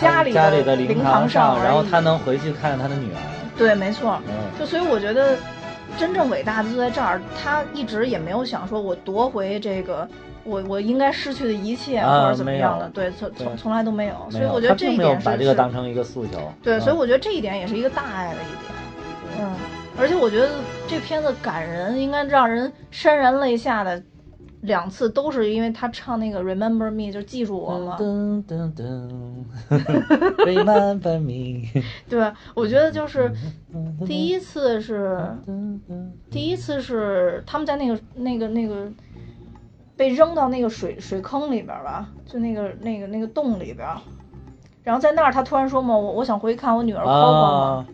家里
家里的
灵
堂
上，
然后他能回去看看他的女儿。
对，没错，就所以我觉得。真正伟大的就在这儿，他一直也没有想说，我夺回这个我我应该失去的一切或者怎么样的，对，从从从来都没有，所以我觉得这一点是
把这个当成一个诉求，
对，所以我觉得这一点也是一个大爱的一点，嗯，而且我觉得这片子感人，应该让人潸然泪下的。两次都是因为他唱那个 Remember Me 就记住我嘛。
噔噔噔，Remember Me。*laughs*
对，我觉得就是 *laughs* 第一次是 *laughs* 第一次是他们在那个那个那个被扔到那个水水坑里边吧，就那个那个那个洞里边，然后在那儿他突然说嘛，我我想回去看我女儿 Coco 嘛。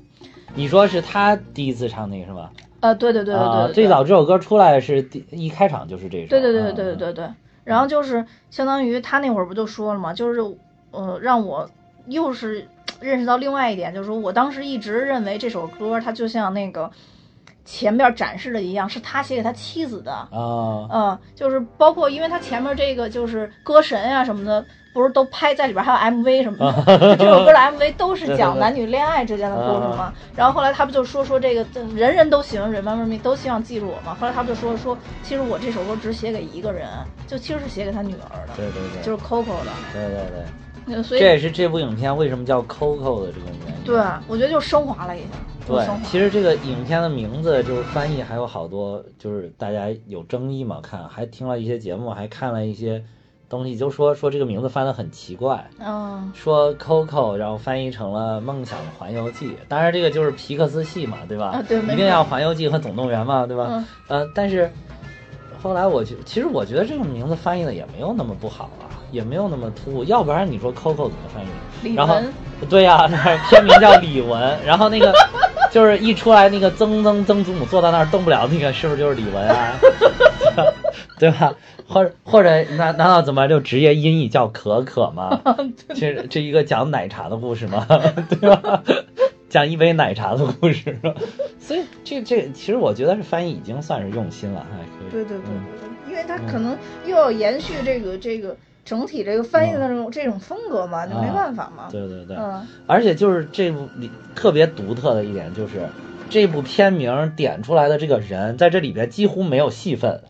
你说是他第一次唱那个是吧？
呃，对对对对对，
最早这首歌出来是第一开场就是这首，
对对对对对对对。然后就是相当于他那会儿不就说了嘛，就是呃让我又是认识到另外一点，就是说我当时一直认为这首歌它就像那个前面展示的一样，是他写给他妻子的。啊，嗯，就是包括因为他前面这个就是歌神呀什么的。不是都拍在里边，还有 MV 什么的，这首歌的 MV 都是 *laughs* 讲男女恋爱之间的故事嘛。然后后来他不就说说这个，人人都喜欢 Remember Me，都希望记住我嘛。后来他不就说说，其实我这首歌只写给一个人，就其实是写给他女儿的，
对对对，
就是 Coco 的，
对对
对。所以
这也是这部影片为什么叫 Coco 的这个原因。
对，我觉得就升华了一下。
对，其实这个影片的名字就是翻译还有好多，就是大家有争议嘛。看，还听了一些节目，还看了一些。东西就说说这个名字翻的很奇怪，
嗯，
说 Coco，然后翻译成了梦想环游记，当然这个就是皮克斯系嘛，对吧？
啊，对，
一定要环游记和总动员嘛，对吧？呃，但是后来我觉，其实我觉得这个名字翻译的也没有那么不好啊，也没有那么突兀，要不然你说 Coco 怎么翻译？然后对呀，片名叫李玟，然后那个 *laughs* 就是一出来那个曾曾曾祖母坐到那儿动不了，那个是不是就是李玟啊？*laughs* *laughs* 对吧？或者或者难难道怎么就直接音译叫可可吗？*laughs* 这这一个讲奶茶的故事吗？*laughs* 对吧？讲一杯奶茶的故事，所以这这其实我觉得是翻译已经算是用心了，还可以。
对对对因为它可能又要延续这个这个整体这个翻译的这种这种风格嘛，就没办法嘛。
对对对，
嗯。
而且就是这部里特别独特的一点就是，这部片名点出来的这个人在这里边几乎没有戏份。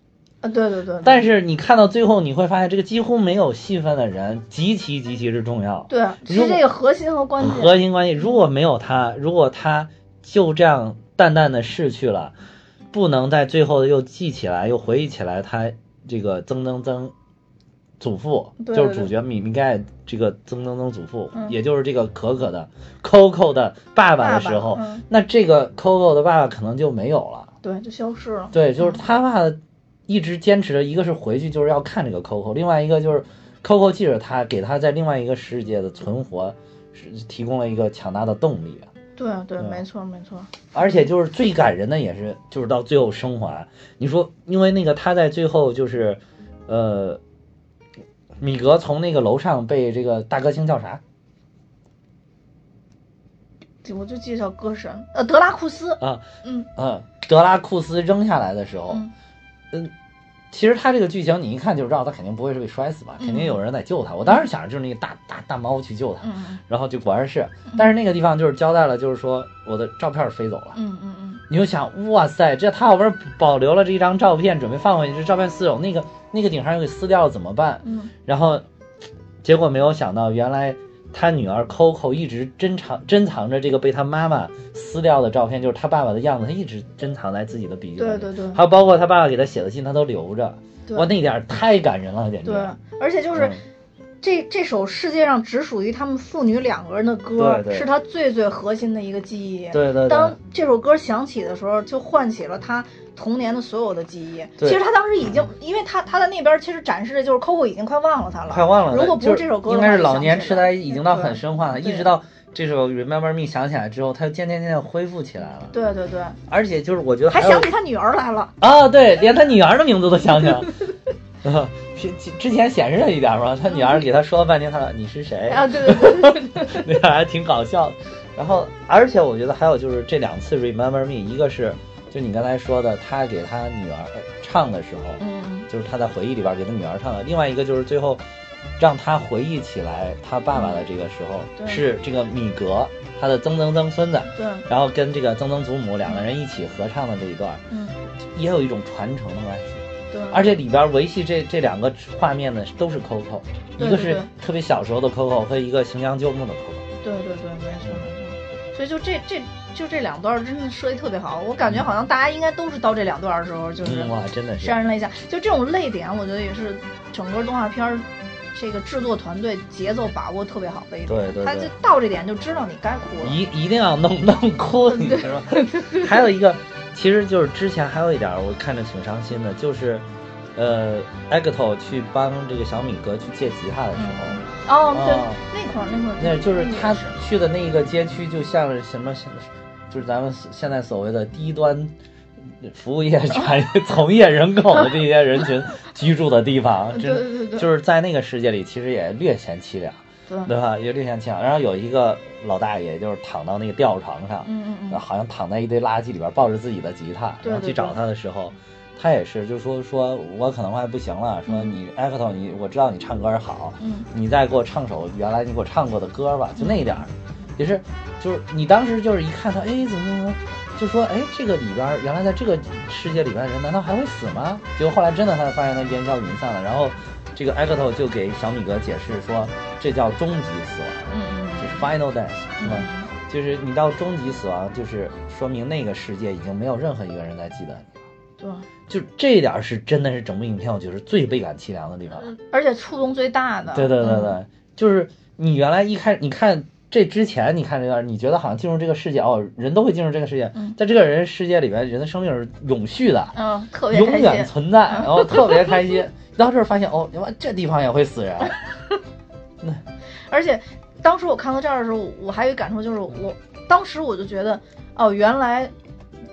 啊，对对对，
但是你看到最后，你会发现这个几乎没有戏份的人极其极其之重要。
对，是这个核心和关键。
核心关系，如果没有他，如果他就这样淡淡的逝去了，不能在最后又记起来，又回忆起来他这个曾曾曾祖父，就是主角米米盖这个曾曾曾祖父，也就是这个可可的 Coco 的爸爸的时候，那这个 Coco 的爸爸可能就没有了。
对，就消失了。
对，就是他爸。一直坚持着，一个是回去就是要看这个 Coco，另外一个就是 Coco 记着他，给他在另外一个世界的存活是提供了一个强大的动力。
对对，没错没错。
而且就是最感人的也是，就是到最后升华。你说，因为那个他在最后就是，呃，米格从那个楼上被这个大歌星叫啥？
我就记得叫歌神，呃，德拉库斯，
啊，
嗯
嗯，德拉库斯扔下来的时候，
嗯
嗯，其实他这个剧情你一看就知道，他肯定不会是被摔死吧，肯定有人在救他。我当时想着就是那个大大大猫去救他，
嗯
然后就果然是，但是那个地方就是交代了，就是说我的照片飞走了。
嗯嗯嗯
你就想，哇塞，这他好不容易保留了这一张照片，准备放回去，这照片撕走，那个那个顶上又给撕掉了，怎么办？
嗯
然后结果没有想到，原来他女儿 Coco 一直珍藏珍藏着这个被他妈妈撕掉的照片，就是他爸爸的样子，他一直珍藏在自己的笔记本里。
对对对
还有包括他爸爸给他写的信，他都留着。哇，那点儿太感人了，简直。
对，而且就是。
嗯
这这首世界上只属于他们父女两个人的歌，
对对
是他最最核心的一个记忆。
对对对
当这首歌响起的时候，就唤起了他童年的所有的记忆。
对
其实他当时已经，因为他他在那边其实展示的就是 Coco 已经快忘了他了，
快忘了。
如果不
是
这首歌
应，该是老年痴呆已经到很深化了，一直到这首 Remember Me 想起来之后，他就渐渐渐渐恢复起来了。
对对对，
而且就是我觉得有
还想起他女儿来了。
啊，对，连他女儿的名字都想起来了。*laughs* *laughs* 啊，之之前显示了一点嘛，他女儿给他说了半天，他说你是谁？
啊，对对对 *laughs*
那个还挺搞笑的。然后，而且我觉得还有就是这两次 Remember Me，一个是就你刚才说的，他给他女儿唱的时候，
嗯
就是他在回忆里边给他女儿唱的；另外一个就是最后让他回忆起来他爸爸的这个时候，
对
是这个米格他的曾曾曾孙子，
对，
然后跟这个曾曾祖母两个人一起合唱的这一段，
嗯
也有一种传承的关系。
对，
而且里边维系这这两个画面的都是 Coco，一个是特别小时候的 Coco 和一个行将就木的 Coco。
对对对，没错没错。所以就这这就这两段真的设计特别好，我感觉好像大家应该都是到这两段的时候就是
嗯，哇，真的是
潸然泪下。就这种泪点，我觉得也是整个动画片儿这个制作团队节奏把握特别好的一点。
对对对
他就到这点就知道你该哭了。
一一定要弄弄哭，你知道吗？还有一个，其实就是之前还有一点儿我看着挺伤心的，就是，呃 a g a t o 去帮这个小米哥去借吉他的时候，
哦，对
哦，
那块儿那块儿，
那就是他去的那个街区，就像是什么，就是咱们现在所谓的低端服务业产业从业人口的这些人群居住的地方，*laughs*
对对对对，
就是在那个世界里，其实也略显凄凉，
对，
吧？也略显凄凉。然后有一个老大爷，就是躺到那个吊床上，
嗯嗯嗯，
好像躺在一堆垃圾里边，抱着自己的吉他，然后去找他的时候，他也是就说说我可能快不行了，说
嗯
你 c t o 你我知道你唱歌好，
嗯
你再给我唱首原来你给我唱过的歌吧，就那一点儿，也是就是你当时就是一看他，哎怎么怎么。就说，哎，这个里边儿原来在这个世界里边的人，难道还会死吗？结果后来真的，他发现他烟消云散了。然后，这个 a t o 就给小米格解释说，这叫终极死亡，
嗯嗯
就是 final death，是吧？
嗯，
就是你到终极死亡，就是说明那个世界已经没有任何一个人在记得你了。
对，
就这一点儿是真的是整部影片我觉得最倍感凄凉的地方。
嗯而且触动最大的，
对对对对，
嗯
就是你原来一开始你看这之前，你看这段，你觉得好像进入这个世界哦，人都会进入这个世界，
嗯
在这个人世界里边，人的生命是永续的，
嗯，特别
永，远存在，然后特别开心。到这儿发现哦，你妈这地方也会死人，*laughs*
而且当时我看到这儿的时候，我还有一感触，就是我当时我就觉得，哦，原来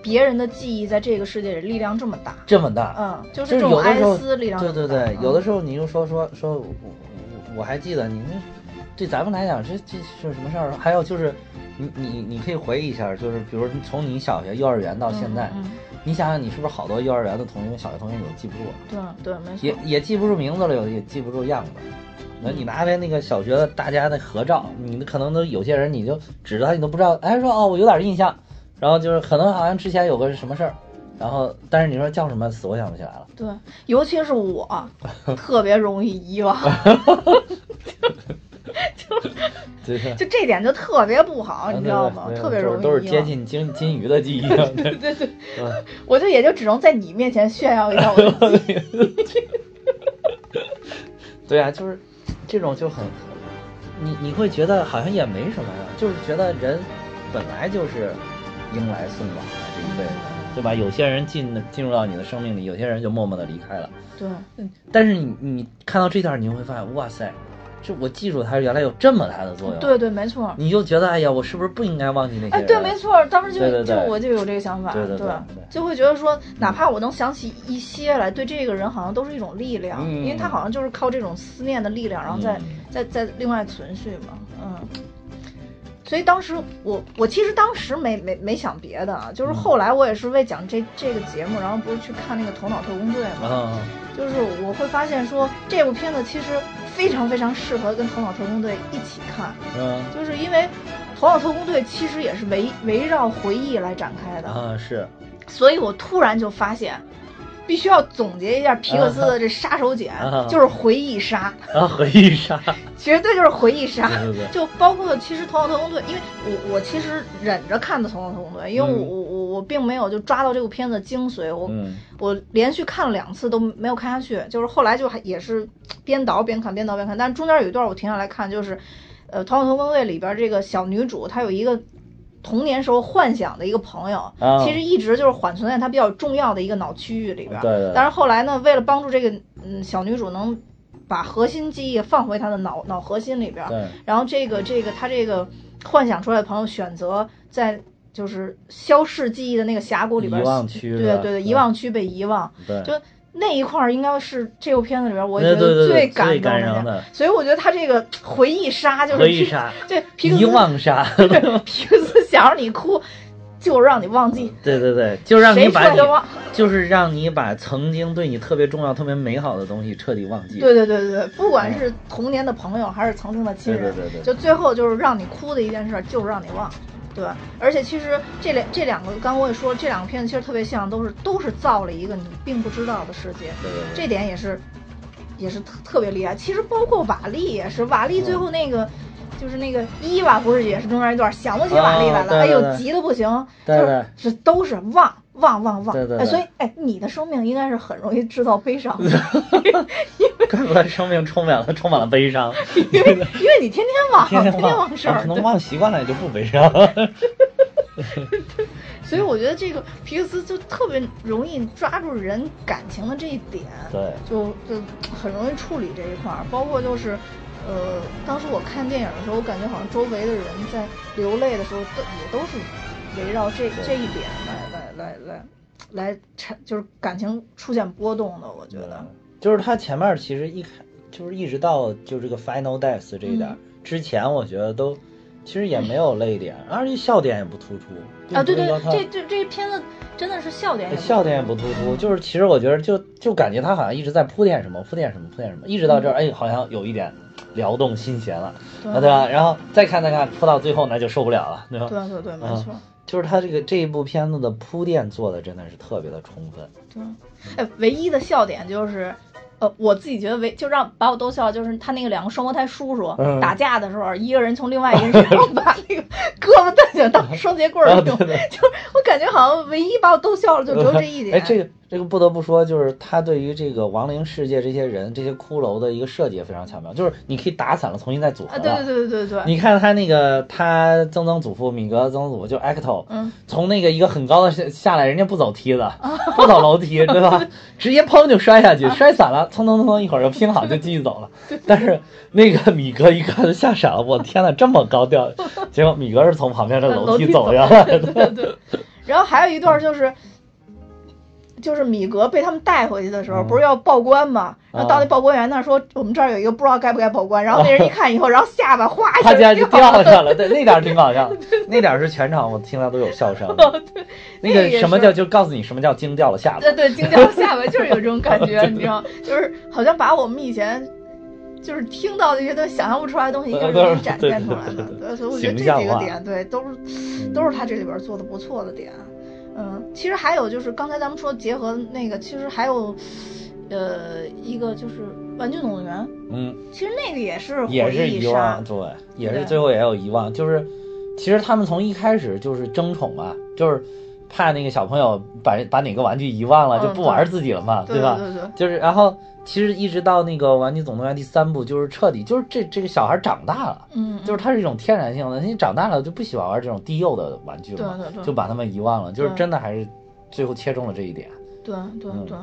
别人的记忆在这个世界里力量这么大，
这么大。
嗯，就
就是是
这种哀思力量
对，对对，有的时候你就说说说，我我我还记得你那，对咱们来讲，这这是什么事儿？还有就是，你你你可以回忆一下，就是比如从你小学、幼儿园到
嗯
现在，
嗯
你想想，你是不是好多幼儿园的同学、小学同学你都记不住了，
嗯对对，没错，
也也记不住名字了，有的也记不住样子。那你拿来那个小学的大家的合照，你可能都有些人你就指着他，你都不知道，哎说哦我有点印象，然后就是可能好像之前有个什么事儿，然后但是你说叫什么死我想不起来了。
对，尤其是我，特别容易遗忘，*laughs* *laughs* 就这点就特别不好，你知道吗？特别容易
都是接。近金金鱼的记忆。对
对 *laughs* 对，*laughs*
嗯
我就也就只能在你面前炫耀一下我的记忆。
对啊，就是这种就很，你你会觉得好像也没什么呀，就是觉得人本来就是迎来送往的这一辈子，对吧？有些人进进入到你的生命里，有些人就默默的离开了。
对，
但是你你看到这段，你会发现，哇塞，这我记住它原来有这么大的作用。
对对，没错。
你就觉得，哎呀，我是不是不应该忘记那些
哎，对，没错，当时就就我就有这个想法，
对对对对
就会觉得说，哪怕我能想起一些来，对这个人好像都是一种力量，
嗯
因为他好像就是靠这种思念的力量，然后再、
嗯
再再另外存续嘛，嗯。所以当时我我其实当时没没没想别的啊，就是后来我也是为讲这这个节目，然后不是去看那个《头脑特工队》嘛，
啊，
就是我会发现说这部片子其实非常非常适合跟《头脑特工队》一起看，
嗯。
就是因为《头脑特工队》其实也是围围绕回忆来展开的，
啊是，
所以我突然就发现。必须要总结一下皮克斯的这杀手锏，
啊
就是回忆杀，
啊回忆杀，*laughs*
绝对就是回忆杀。就包括其实《头脑特工队》，因为我我其实忍着看的《头脑特工队》，因为我
嗯。
我我我并没有就抓到这部片子的精髓，我、
嗯。
我连续看了两次都没有看下去，就是后来就还也是边倒边看边倒边看，但是中间有一段我停下来看，就是呃《头脑特工队》里边这个小女主她有一个。童年时候幻想的一个朋友，
啊。
其实一直就是缓存在他比较重要的一个脑区域里边。
对对。
但是后来呢，为了帮助这个嗯小女主能把核心记忆放回她的脑脑核心里边，
对，
然后这个这个他这个幻想出来的朋友选择在就是消逝记忆的那个峡谷里边，
遗忘区
对对对，
嗯
遗忘区被遗忘，
对，
就那一块儿应该是这部片子里边我觉得
最
动的点，
感人的。
所以我觉得他这个回忆杀就是皮
回忆杀，
对皮克斯
遗忘杀，*laughs*
皮克斯想让你哭，就是让你忘记，*laughs*
对对对，就让你把你就是让你把曾经对你特别重要、特别美好的东西彻底忘记。
对对对对对，不管是童年的朋友还是曾经的亲人，
对对对对。
就最后就是让你哭的一件事，就是让你忘，对？而且其实这两这两个，刚刚我也说了，这两个片子其实特别像，都是都是造了一个你并不知道的世界，
对对对
这点也是也是特特别厉害。其实包括瓦力也是，瓦力最后那个。就是那个伊娃不是也是中间一段想不起瓦力来了，哎呦急的不行，就是是都是忘忘忘忘，
对对对。
哎，所以哎，你的生命应该是很容易制造悲伤的，
怪不得生命充满了充满了悲伤，
因为因为你天天忘，
天天
忘
忘
事儿，
可能忘习惯了也就不悲伤。
所以我觉得这个皮克斯就特别容易抓住人感情的这一点，
对，
就就很容易处理这一块儿，包括就是，呃，当时我看电影的时候，我感觉好像周围的人在流泪的时候，都也都是围绕这这一点来来来来来产，就是感情出现波动的，我觉得，
就是他前面其实一开就是一直到就这个 final death 这一点、
嗯
之前，我觉得都其实也没有泪点，而且笑点也不突出
啊，对对这这这片子真的是笑点也
笑点也不突出，就是其实我觉得就就感觉他好像一直在铺垫什么，铺垫什么，铺垫什么，一直到这儿，哎，好像有一点撩动心弦了，
对
啊，对吧？然后再看再看，铺到最后那就受不了了，对吧？
对对对，没
嗯
错。
就是他这个这一部片子的铺垫做的真的是特别的充分，
对，哎，唯一的笑点就是，呃，我自己觉得唯就让把我逗笑，就是他那个两个双胞胎叔叔、
嗯
打架的时候，一个人从另外一个人身上 *laughs* 把那个胳膊蹬起来当双节棍儿用，*laughs*
对
就是我感觉好像唯一把我逗笑了就只有这一点。
哎，这个这个不得不说，就是他对于这个亡灵世界这些人、这些骷髅的一个设计也非常巧妙，就是你可以打散了，重新再组合
啊，对对对对对对，
你看他那个他曾曾祖父米格曾曾祖父就 Acto，
嗯，
从那个一个很高的下下来，人家不走梯子，不走楼梯，对吧？*laughs* 直接砰就摔下去，摔散了，蹭蹭蹭蹭一会儿就拼好就继续走了。*laughs* 但是那个米格一看就吓傻了，我天呐，这么高调！*laughs* 结果米格是从旁边的楼梯走下来
对
的。
对对。然后还有一段就是。就是米格被他们带回去的时候，
嗯
不是要报关吗？然后到那
啊
报关员那儿说，我们这儿有一个不知道该不该报关。然后那人一看以后，然后下巴哗一
下就
掉
掉下了，对，那点儿挺搞笑，*laughs* 那点儿是全场我听到都有笑声。
对，
那个什么叫就告诉你什么叫惊掉了下巴。
对对，惊掉了下巴就是有这种感觉，*laughs* 你知道，就是好像把我们以前就是听到的一些都想象不出来的东西，一个人展现出来了。对，所以我觉得这几个点，对，都是都是他这里边做的不错的点。嗯，其实还有就是刚才咱们说结合那个，其实还有呃一个就是《玩具总动员》，
嗯，
其实那个也是
也是遗忘，，对，也是最后也有遗忘，就是其实他们从一开始就是争宠啊，就是怕那个小朋友把把哪个玩具遗忘了，
嗯
就不玩自己了嘛，吧？
对对对，
就是然后其实一直到那个《玩具总动员》第三部，就是彻底就是这这个小孩长大了。
嗯，
就是他是一种天然性的，你长大了就不喜欢玩这种低幼的玩具了嘛，
对对对
就把他们遗忘了，就是真的还是最后切中了这一点。
对对
嗯
对，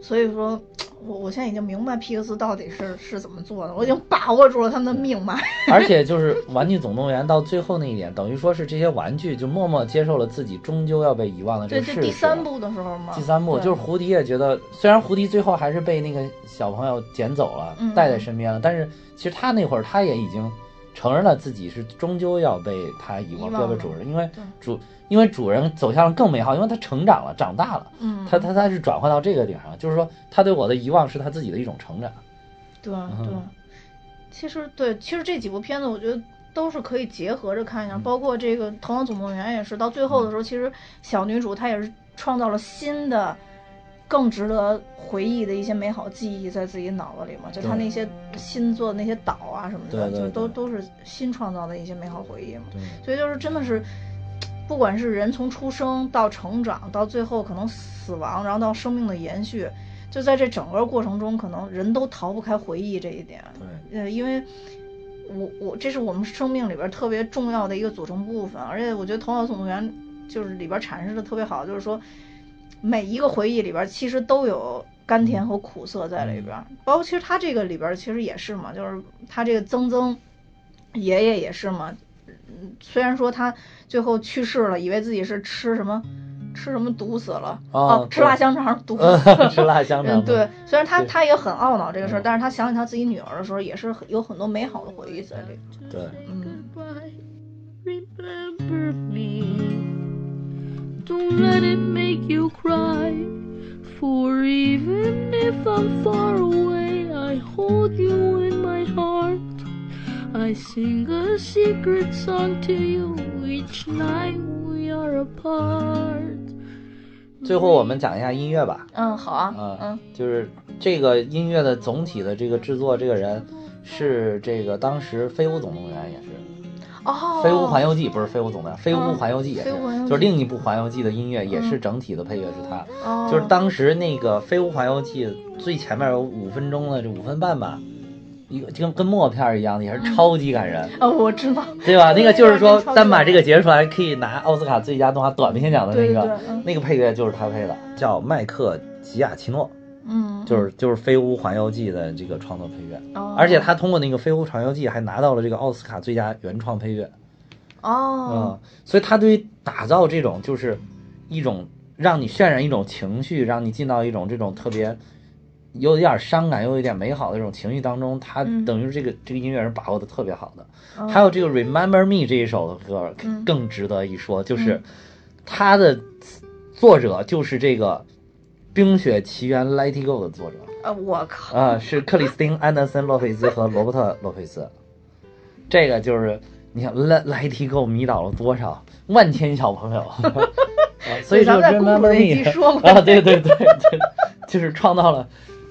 所以说，*tsk* 我我现在已经明白皮克斯到底是是怎么做的，我已经把握住了他们的命脉。*laughs*
而且就是《玩具总动员》到最后那一点，等于说是这些玩具就默默接受了自己终究要被遗忘的这
对，
个事实。
这第三。部的时候嘛，
第三部就是胡迪也觉得，虽然胡迪最后还是被那个小朋友捡走了，
嗯
带在身边了，但是其实他那会儿他也已经承认了自己是终究要被他遗忘，要被主人，因为主因为主人走向了更美好，因为他成长了，长大了，
嗯，
他他他是转换到这个点上，就是说他对我的遗忘是他自己的一种成长。
对
嗯
对，其实对，其实这几部片子我觉得都是可以结合着看一下，
嗯
包括这个《头脑总动员》也是，到最后的时候，其实小女主她也是创造了新的。更值得回忆的一些美好记忆在自己脑子里嘛，就
他
那些新做的那些岛啊什么的，
对对
就都都是新创造的一些美好回忆嘛。
对，
所以就是真的是，不管是人从出生到成长，到最后可能死亡，然后到生命的延续，就在这整个过程中，可能人都逃不开回忆这一点。
对，
呃，因为我我这是我们生命里边特别重要的一个组成部分，而且我觉得《头脑总动员》就是里边阐释的特别好，就是说每一个回忆里边其实都有甘甜和苦涩在里边，包括其实他这个里边其实也是嘛，就是他这个曾曾爷爷也是嘛，嗯虽然说他最后去世了，以为自己是吃什么。吃什么毒死了？
哦
吃辣香肠毒死了。*laughs*
吃辣香肠
嗯，对，虽然他他也很懊恼这个事儿，
嗯
但是他想起他自己女儿的时候，也是有很多美好的回忆在里。
对，
嗯
，Remember me. Don't let it make you cry. For even if I'm far away, I hold you in my heart. I sing a secret song to you each night we are apart.
最后我们讲一下音乐吧。
嗯，好啊，
嗯
嗯，
就是这个音乐的总体的这个制作，这个人是这个当时《飞屋总动员》也是，
哦，《
飞屋环游记》不是《飞屋总动员》，《飞屋
嗯
环游记》也是就是另一部《环游记》的音乐也是整体的配乐是他。
哦，
就是当时那个《飞屋环游记》最前面有五分钟的这五分半吧，一个就跟跟默片儿一样的，也是超级感人，
哦，我知道，
对吧？那个就是说单把这个截出来，可以拿奥斯卡最佳动画短片奖的那个。那个配乐就是他配的，叫麦克吉亚奇诺，
嗯，
就是就是《飞屋环游记》的这个创作配乐，
哦，
而且他通过那个《飞屋环游记》还拿到了这个奥斯卡最佳原创配乐。
哦，
嗯，所以他对于打造这种就是一种让你渲染一种情绪，让你进到一种这种特别有一点伤感又有一点美好的这种情绪当中，他
嗯。
等于这个、这个音乐人把握的特别好的。
哦。
还有这个《Remember Me》这一首歌
嗯。
更值得一说，就是它的作者就是这个《冰雪奇缘》《Let It Go》的作者。
呃，我靠，
啊，是克里斯汀·安德森·洛佩兹和罗伯特·洛佩兹。这个就是你看，Let Let It Go 迷倒了多少万千小朋友，*laughs* 啊、所以就
咱们在公主
Remember Me
说过。
啊，对对对对，就是创造了，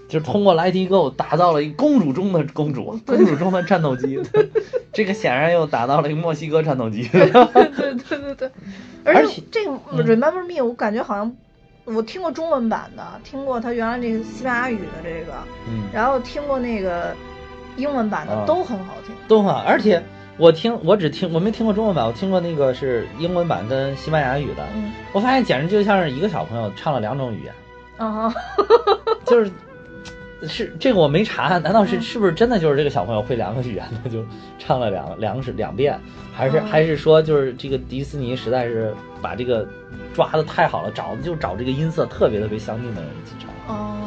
就是通过 Let It Go 打造了一公主中的公主，公主中的战斗机，*laughs* *laughs* 这个显然又打造了一个墨西哥战斗机。
对对对对对，
而且
而且这个 Remember Me，我感觉好像我听过中文版的，听过他原来那个西班牙语的这个，
嗯，
然后听过那个英文版的，
啊。
都很好听。
都很好，而且我听我只听我没听过中文版，我听过那个是英文版跟西班牙语的。
嗯。
我发现简直就像是一个小朋友唱了两种语言，
啊哈，*laughs*
就是是这个我没查，难道是
嗯
是不是真的就是这个小朋友会两个语言的 *laughs* 就唱了两两是两遍，还是
嗯
还是说就是这个迪士尼实在是把这个抓的太好了，找就找这个音色特别特别相近的人一起唱。
哦，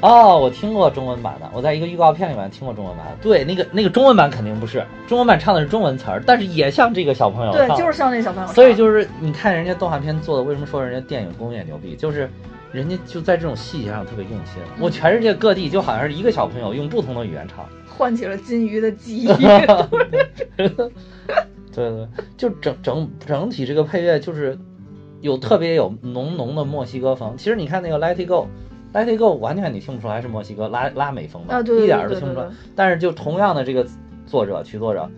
哦，我听过中文版的，我在一个预告片里面听过中文版。对，那个那个中文版肯定不是，中文版唱的是中文词儿，但是也像这个小朋友
对，就是像那小朋友。
所以就是你看人家动画片做的，为什么说人家电影工业牛逼？就是人家就在这种细节上特别用心。我全世界各地就好像是一个小朋友用不同的语言唱，*laughs*
唤起了金鱼的记忆。*laughs*
对对，就整整整体这个配乐就是有特别有浓浓的墨西哥风。其实你看那个 Let It Go，Let It Go 完全你听不出来是墨西哥拉拉美风的，
啊对对
一点儿都听不出来。但是就同样的这个作者曲作者，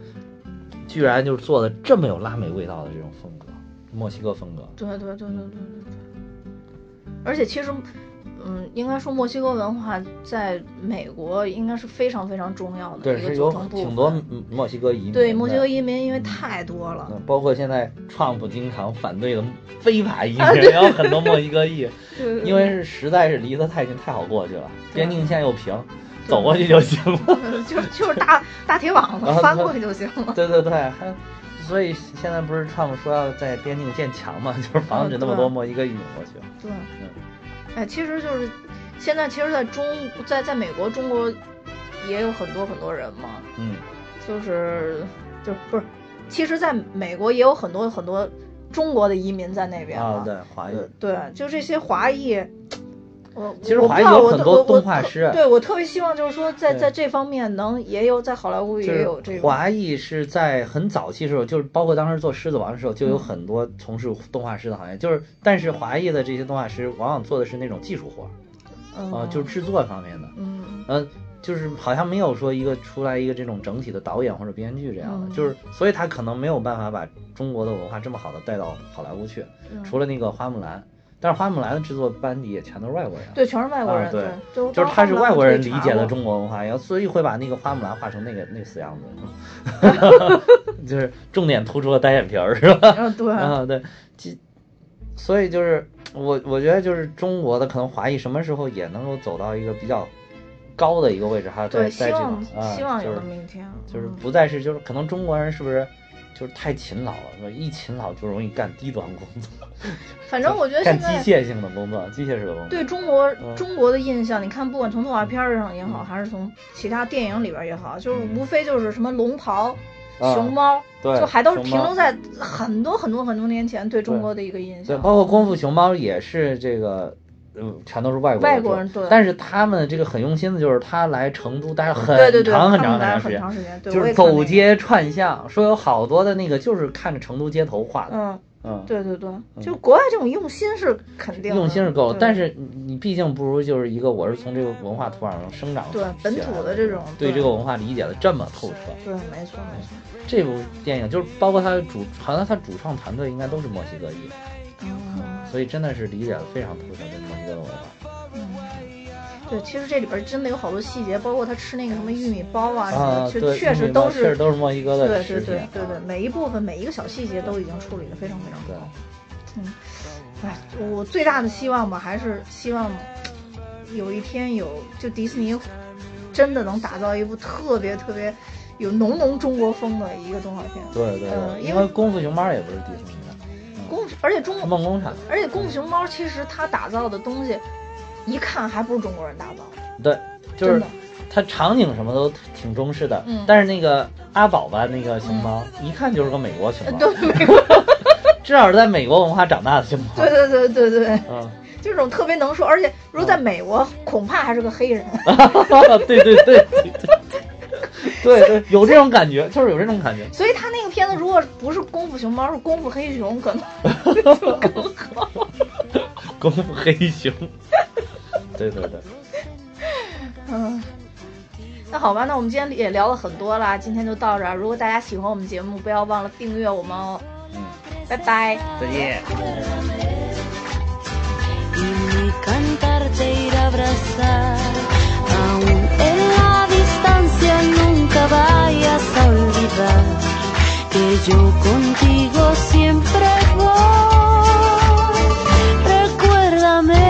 居然就是做的这么有拉美味道的这种风格，墨西哥风格。
对对对对对对对。而且其实，嗯，应该说墨西哥文化在美国应该是非常非常重要的
对，
一个
是有。挺多嗯墨西哥移民。
对墨西哥移民，因为太多了。
嗯，包括现在 Trump 经常反对的非法移民，
啊对 *laughs*
然后很多墨西哥裔，*laughs* 因为是实在是离得太近，太好过去了，边境线又平，走过去就行了。*laughs*
就就是大大铁网子
啊
翻过去就行了。
对对对，还所以现在不是 Trump 说要在边境建墙嘛，*laughs* 就是防止那么多墨西哥移民过去。
对，嗯哎，其实就是现在，其实在中在在美国，中国也有很多很多人嘛。
嗯，
就是就不是，其实在美国也有很多很多中国的移民在那边
啊，
嘛
对，华裔。
对，就这些华裔，我
其实华裔有很多动画师
特对我特别希望就是说在
对
在这方面能也有在好莱坞也有这
个，华裔是在很早期的时候，就是包括当时做《狮子王》的时候，就有
嗯
很多从事动画师的行业。就是，但是华裔的这些动画师往往做的是那种技术活
嗯
啊、就是制作方面的。
嗯
嗯、就是好像没有说一个出来一个这种整体的导演或者编剧这样的，
嗯
就是所以他可能没有办法把中国的文化这么好的带到好莱坞去。
嗯
除了那个花木兰，但是花木兰的制作班底也全都是外国人。
对，全是外国人，
啊对。
就
就是他是外国人理解的
的
中国文化，然后所以会把那个花木兰画成那个那死样子，*laughs* 就是重点突出了单眼皮儿，是吧？
嗯，对，
啊，对，其所以就是我我觉得就是中国的可能华裔什么时候也能够走到一个比较高的一个位置，还有在
对，希
在这种
望
啊，
希望有
就是
那么一天，
就是
嗯。
不再是就是可能中国人是不是就是太勤劳了，一勤劳就容易干低端工作，*laughs*
反正我觉得
干
现在
机械性的工作，机械式的工作。
对中国
嗯。
中国的印象，你看，不管从动画片儿上也好，还是从其他电影里边儿也好，就是
嗯。
无非就是什么龙袍、
啊。
熊猫，
对
就还都是停留在很多很多很多年前对中国的一个印象。
对，
象。
包括功夫熊猫也是这个，嗯，全都是外国
外国人对。
但是他们这个很用心的，就是他来成都待了很长很长很长时间，就是走街串巷，说有好多的那个就是看着成都街头画的，
嗯，
嗯，
对对对，就国外这种用心是肯定的，
用心是够但是你你毕竟不如就是一个我是从这个文化土壤上生长
对本土的这种对
对这个文化理解的这么透彻。
对，没错没错，
这部电影就是包括他的主，好像他主创团队应该都是墨西哥裔，
嗯
所以真的是理解的非常透彻这墨西哥的文化。
嗯。对，其实这里边真的有好多细节，包括他吃那个什么玉米包啊什么
啊，
的，就，确实都是
确实都是墨西哥的
对对。对对对，每一部分每一个小细节都已经处理的非常非常
对
好。嗯，哎，我最大的希望吧，还是希望有一天有就迪士尼真的能打造一部特别特别有浓浓中国风的一个动画片。
对对
嗯因为
对因为功夫熊猫也不是迪士尼的，
功夫，而且中
国梦工厂。
而且功夫熊猫其实它打造的东西，一看还不是中国人打造的，
对，就是。它场景什么都挺中式的，
嗯
但是那个阿宝吧，那个熊猫、一看就是个美国熊猫，
呃对，美国，*laughs*
至少是在美国文化长大的熊猫。*laughs*
对对对对对，这种特别能说，而且如果在美国，恐怕还是个黑人。*laughs*
对对对对对，*laughs* 对对，有这种感觉，就是有这种感觉。
所以他那个片子如果不是功夫熊猫，是功夫黑熊，可能就更好。
功夫黑熊，*laughs* *laughs* 对对对，
嗯，那好吧，那我们今天也聊了很多啦，今天就到这儿。如果大家喜欢我们节目，不要忘了订阅我们哦。
嗯，
拜拜。
再见。
Distancia nunca vayas a olvidar que yo contigo siempre voy. Recuérdame.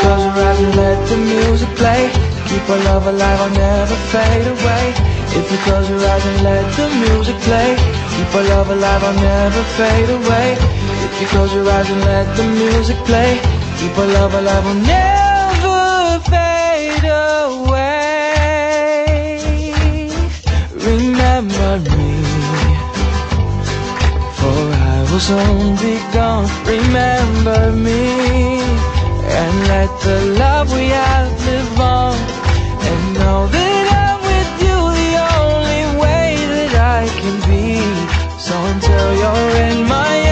Close your eyes and let the music play, keep our love alive, I'll never fade away. If you close your eyes and let the music play, keep our love alive, I'll never fade away. If you close your eyes and let the music play, keep our love alive, I'll never fade away. memory. For I will soon be gone Remember me. And let the love we have live on. And know that I'm with you The only way that I can be. So until you're in my